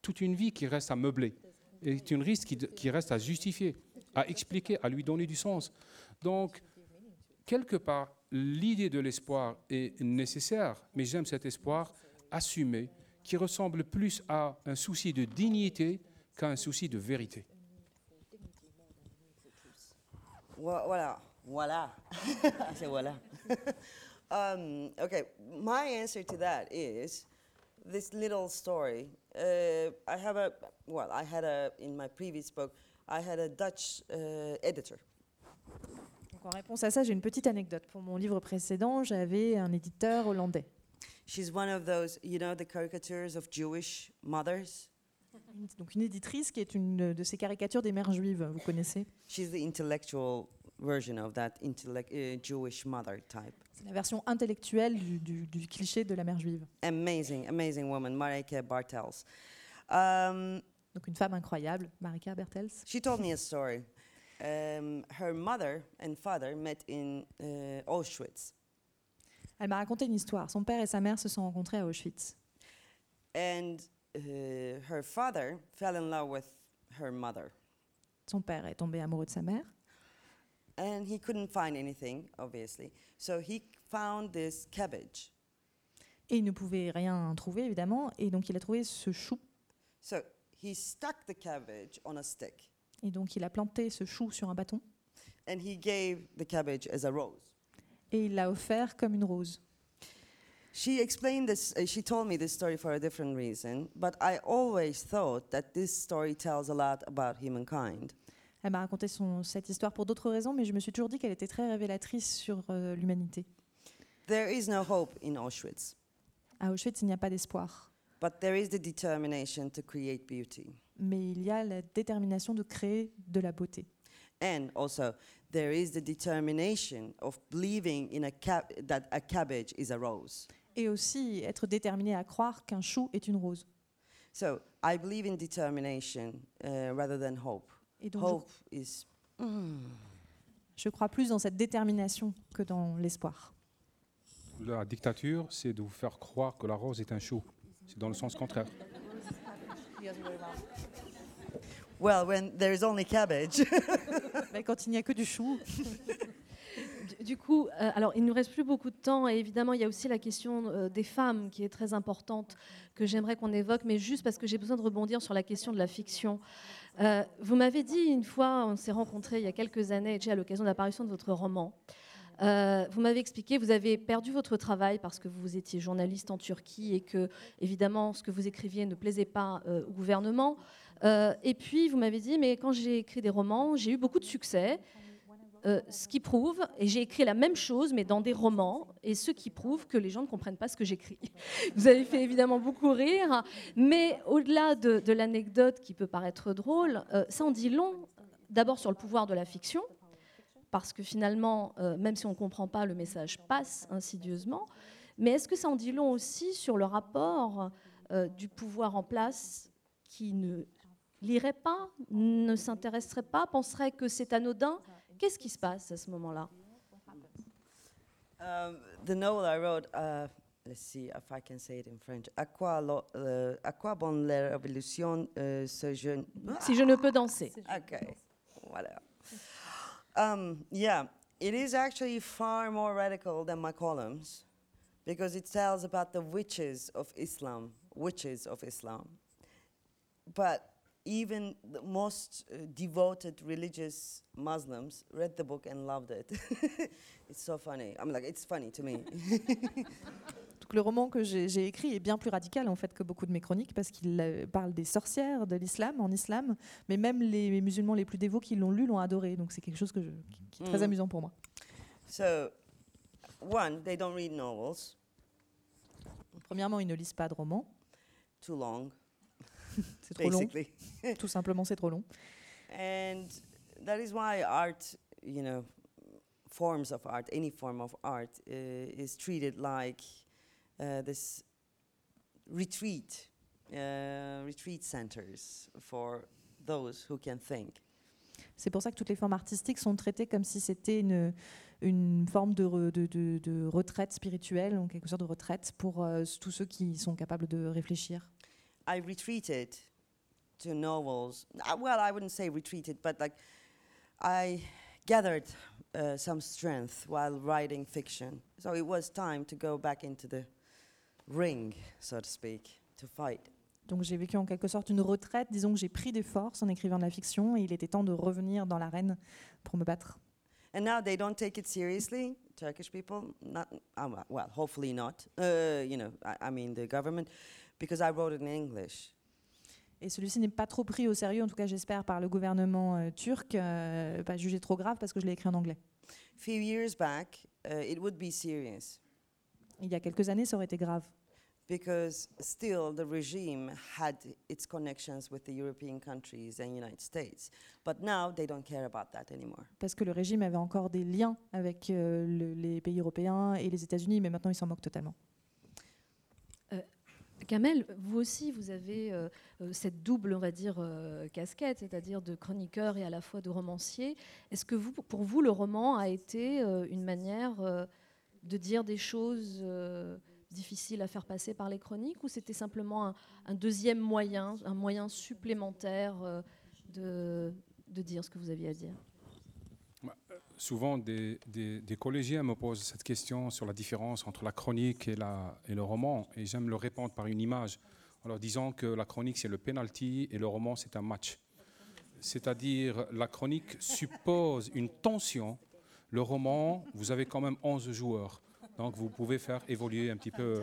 toute une vie qui reste à meubler. Et une risque qui, qui reste à justifier, à expliquer, à lui donner du sens. Donc, quelque part, l'idée de l'espoir est nécessaire, mais j'aime cet espoir assumé qui ressemble plus à un souci de dignité qu'à un souci de vérité. Voilà, voilà. C'est voilà. um, okay, my answer to that is this little story. Uh, I have a, well, I had a, in my previous book, I had a Dutch uh, editor. en réponse à ça, j'ai une petite anecdote. Pour mon livre précédent, j'avais un éditeur hollandais. She's one of those, you know, the caricatures of Jewish mothers? Donc une éditrice qui est une de ces caricatures des mères juives, vous connaissez? She's the intellectual version of that intellect, uh, Jewish mother type. C'est la version intellectuelle du, du, du, cliché de la mère juive. Amazing, amazing woman, Marike Bartels. Um, Donc une femme incroyable, Marika Bartels. She told me a story. Um, her mother and father met in uh, Auschwitz. Elle m'a raconté une histoire. Son père et sa mère se sont rencontrés à Auschwitz. And uh, her father fell in love with her mother. Son père est tombé amoureux de sa mère. And he couldn't find anything, obviously. So he found this cabbage. Et il ne pouvait rien trouver, évidemment. Et donc il a trouvé ce chou. So he stuck the cabbage on a stick. Et donc il a planté ce chou sur un bâton. And he gave the cabbage as a rose. Et il l'a offert comme une rose. She explained this, uh, she told me this story for a different reason, but I always thought that this story tells a lot about humankind. Elle m'a raconté son, cette histoire pour d'autres raisons, mais je me suis toujours dit qu'elle était très révélatrice sur euh, l'humanité. There is no hope in Auschwitz. À Auschwitz, il n'y a pas d'espoir. But there is the determination to create beauty. Mais il y a la détermination de créer de la beauté. And also, there is the determination of believing in a cab- that a cabbage is a rose. Et aussi être déterminé à croire qu'un chou est une rose. So I believe in determination uh, rather than hope. Et donc Hope is. je, je crois plus dans cette détermination que dans l'espoir. La dictature, c'est de vous faire croire que la rose est un chou. C'est dans le sens contraire. Well, when there is only cabbage. Mais quand il n'y a que du chou, Du- coup, euh, alors il ne nous reste plus beaucoup de temps et évidemment il y a aussi la question euh, des femmes qui est très importante que j'aimerais qu'on évoque, mais juste parce que j'ai besoin de rebondir sur la question de la fiction. Euh, vous m'avez dit une fois, on s'est rencontrés il y a quelques années, Jay, à l'occasion de l'apparition de votre roman. Euh, vous m'avez expliqué, vous avez perdu votre travail parce que vous étiez journaliste en Turquie et que, évidemment, ce que vous écriviez ne plaisait pas euh, au gouvernement. Euh, et puis, vous m'avez dit, mais quand j'ai écrit des romans, j'ai eu beaucoup de succès. Euh, ce qui prouve, et j'ai écrit la même chose, mais dans des romans, et ce qui prouve que les gens ne comprennent pas ce que j'écris. Vous avez fait évidemment beaucoup rire, mais au-delà de, l'anecdote qui peut paraître drôle, euh, ça en dit long, d'abord sur le pouvoir de la fiction, parce que finalement, même si on ne comprend pas, le message passe insidieusement, mais est-ce que ça en dit long aussi sur le rapport du pouvoir en place qui ne lirait pas, ne s'intéresserait pas, penserait que c'est anodin Qu'est-ce qui se passe à ce moment-là? Um, the novel I wrote, uh, let's see if I can say it in French. À quoi, lo- euh, à quoi bon la révolution euh, ce jeune? Si je ne peux danser. Okay, voilà. Um, yeah, it is actually far more radical than my columns because it tells about the witches of Islam, witches of Islam. But even the most uh, devoted religious Muslims read the book and loved it. it's so funny. I'm like, it's funny to me. Donc le roman que j'ai écrit est bien plus radical en fait que beaucoup de mes chroniques parce qu'il euh, parle des sorcières de l'islam en islam, mais même les musulmans les plus dévots qui l'ont lu l'ont adoré. Donc c'est quelque chose que je- qui, qui est très Mm. amusant pour moi. so, one, they don't read novels, Premièrement, ils ne lisent pas de romans, too long, c'est trop long. Tout simplement, c'est trop long. And that is why art, you know, forms of art, any form of art, uh, is treated like uh, this retreat, uh, retreat centers for those who can think. C'est pour ça que toutes les formes artistiques sont traitées comme si c'était une, une forme de, re- de- de- de retraite spirituelle, en quelque sorte de retraite pour euh, tous ceux qui sont capables de réfléchir. I retreated to novels. Uh, well, I wouldn't say retreated, but like I gathered uh, some strength while writing fiction. So it was time to go back into the ring, so to speak, to fight. Donc j'ai vécu en quelque sorte une retraite, disons que j'ai pris des forces en écrivant de la fiction et il était temps de revenir dans l'arène pour me battre. And now they don't take it seriously, Turkish people. Not, um, well, hopefully not. Uh, you know, I, I mean the government, because I wrote it in English. Et celui-ci n'est pas trop pris au sérieux, en tout cas j'espère, par le gouvernement euh, turc, euh, pas jugé trop grave parce que je l'ai écrit en anglais. few years back, uh, it would be serious Il y a quelques années, ça aurait été grave. because still the regime had its connections with the European countries and United States. But now they don't care about that anymore. Parce que le régime avait encore des liens avec euh, le- les pays européens et les États-Unis, mais maintenant il s'en moque totalement. Kamel, vous aussi, vous avez euh, euh, cette double, on va dire, euh, casquette, c'est-à-dire de chroniqueur et à la fois de romancier. Est-ce que pour vous, le roman a été une manière de dire des choses difficiles à faire passer par les chroniques, ou c'était simplement un, deuxième moyen, un moyen supplémentaire de dire ce que vous aviez à dire? Souvent, des, des- des collégiens me posent cette question sur la différence entre la chronique et, la- et le roman, et j'aime le répondre par une image, en leur disant que la chronique, c'est le penalty et le roman, c'est un match. C'est-à-dire, la chronique suppose une tension. Le roman, vous avez quand même 11 joueurs, donc vous pouvez faire évoluer un petit peu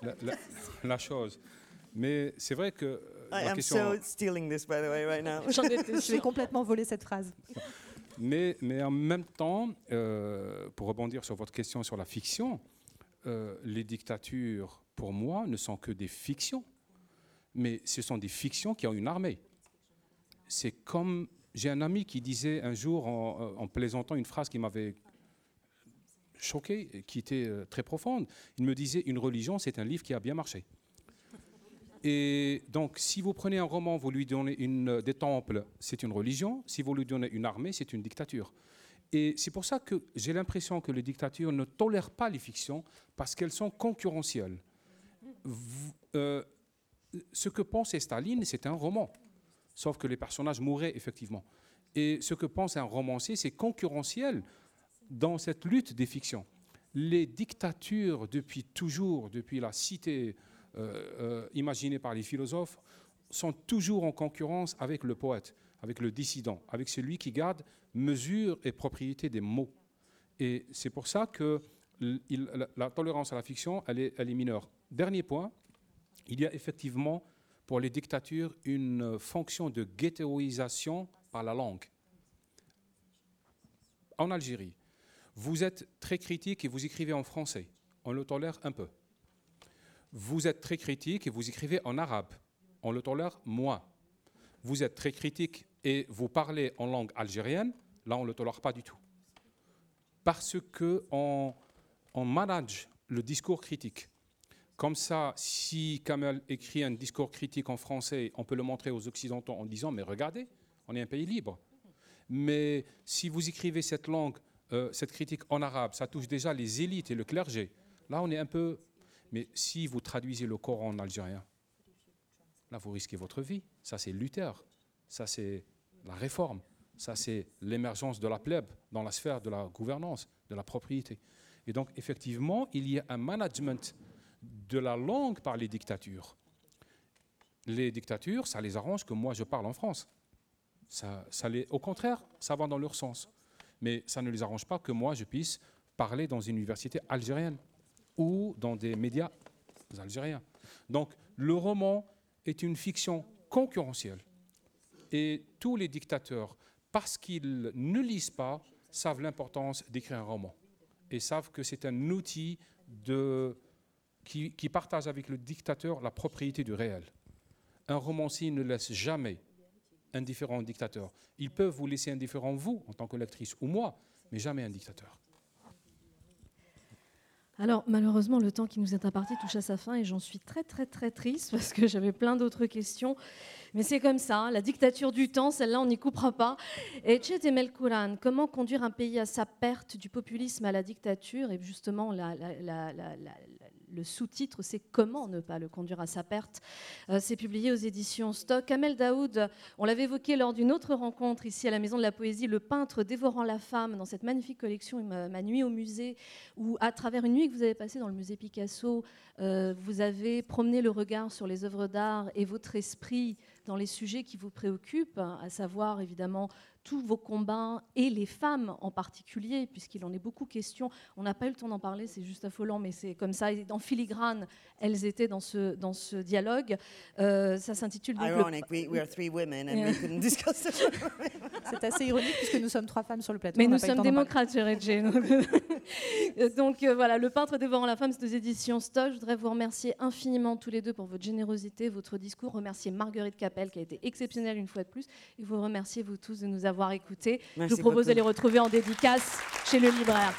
la, la- la chose. Mais c'est vrai que euh, I la am question... so stealing this, by the way, right now. Je vais complètement voler cette phrase. Mais, en même temps, euh, pour rebondir sur votre question sur la fiction, euh, les dictatures, pour moi, ne sont que des fictions. Mais ce sont des fictions qui ont une armée. C'est comme. J'ai un ami qui disait un jour, en, euh, en plaisantant, une phrase qui m'avait choqué, qui était très profonde. Il me disait Une religion, c'est un livre qui a bien marché. Et donc, si vous prenez un roman, vous lui donnez une, des temples, c'est une religion. Si vous lui donnez une armée, c'est une dictature. Et c'est pour ça que j'ai l'impression que les dictatures ne tolèrent pas les fictions parce qu'elles sont concurrentielles. Euh, ce que pensait Staline, c'est un roman, sauf que les personnages mouraient effectivement. Et ce que pense un romancier, c'est concurrentiel dans cette lutte des fictions. Les dictatures, depuis toujours, depuis la cité euh, euh, imaginée par les philosophes, sont toujours en concurrence avec le poète, avec le dissident, avec celui qui garde mesure et propriété des mots. Et c'est pour ça que la, tolérance à la fiction, elle est, mineure. Dernier point, il y a effectivement pour les dictatures une fonction de ghettoisation par la langue. En Algérie, vous êtes très critique et vous écrivez en français. On le tolère un peu. Vous êtes très critique et vous écrivez en arabe. On le tolère moins. Vous êtes très critique et vous parlez en langue algérienne. Là, on ne le tolère pas du tout. Parce que on, on manage le discours critique. Comme ça, si Kamel écrit un discours critique en français, on peut le montrer aux Occidentaux en disant, mais regardez, on est un pays libre. Mais si vous écrivez cette langue, euh, cette critique en arabe, ça touche déjà les élites et le clergé. Là, on est un peu... Mais si vous traduisez le Coran en algérien, là, vous risquez votre vie. Ça, c'est Luther. Ça, c'est la réforme. Ça, c'est l'émergence de la plèbe dans la sphère de la gouvernance, de la propriété. Et donc, effectivement, il y a un management de la langue par les dictatures. les dictatures, ça les arrange que moi je parle en France. Ça, au contraire, ça va dans leur sens. Mais ça ne les arrange pas que moi je puisse parler dans une université algérienne ou dans des médias algériens. Donc le roman est une fiction concurrentielle. Et tous les dictateurs, parce qu'ils ne lisent pas, savent l'importance d'écrire un roman et savent que c'est un outil qui, partage avec le dictateur la propriété du réel. Un romancier ne laisse jamais indifférent un dictateur. Ils peuvent vous laisser indifférent, vous, en tant que lectrice, ou moi, mais jamais un dictateur. Alors malheureusement, le temps qui nous est imparti touche à sa fin et j'en suis très très très triste parce que j'avais plein d'autres questions. Mais c'est comme ça, hein, la dictature du temps, celle-là, on n'y coupera pas. Et Chetemel Kouran, comment conduire un pays à sa perte du populisme à la dictature Et justement, la, la, le sous-titre, c'est Comment ne pas le conduire à sa perte. Euh, c'est publié aux éditions Stock. Kamel Daoud, on l'avait évoqué lors d'une autre rencontre ici à la Maison de la Poésie, le peintre dévorant la femme, dans cette magnifique collection Ma nuit au musée, où à travers une nuit que vous avez passée dans le musée Picasso, euh, vous avez promené le regard sur les œuvres d'art et votre esprit dans les sujets qui vous préoccupent, à savoir évidemment tous vos combats et les femmes en particulier, puisqu'il en est beaucoup question. On n'a pas eu le temps d'en parler, c'est juste affolant, mais c'est comme ça. Et en filigrane, elles étaient dans ce, dans ce dialogue. Euh, ça s'intitule. Ironic, we, we, are three women and we couldn't discuss it. c'est assez ironique puisque nous sommes trois femmes sur le plateau. Mais nous sommes démocrates, chérie Donc, donc euh, voilà, Le peintre dévorant la femme, c'est aux éditions Stock. Je voudrais vous remercier infiniment tous les deux pour votre générosité, votre discours. Remercier Marguerite Capel qui a été exceptionnelle une fois de plus. Et vous remercier vous tous de nous avoir écouté. Je vous propose de les retrouver en dédicace chez le libraire.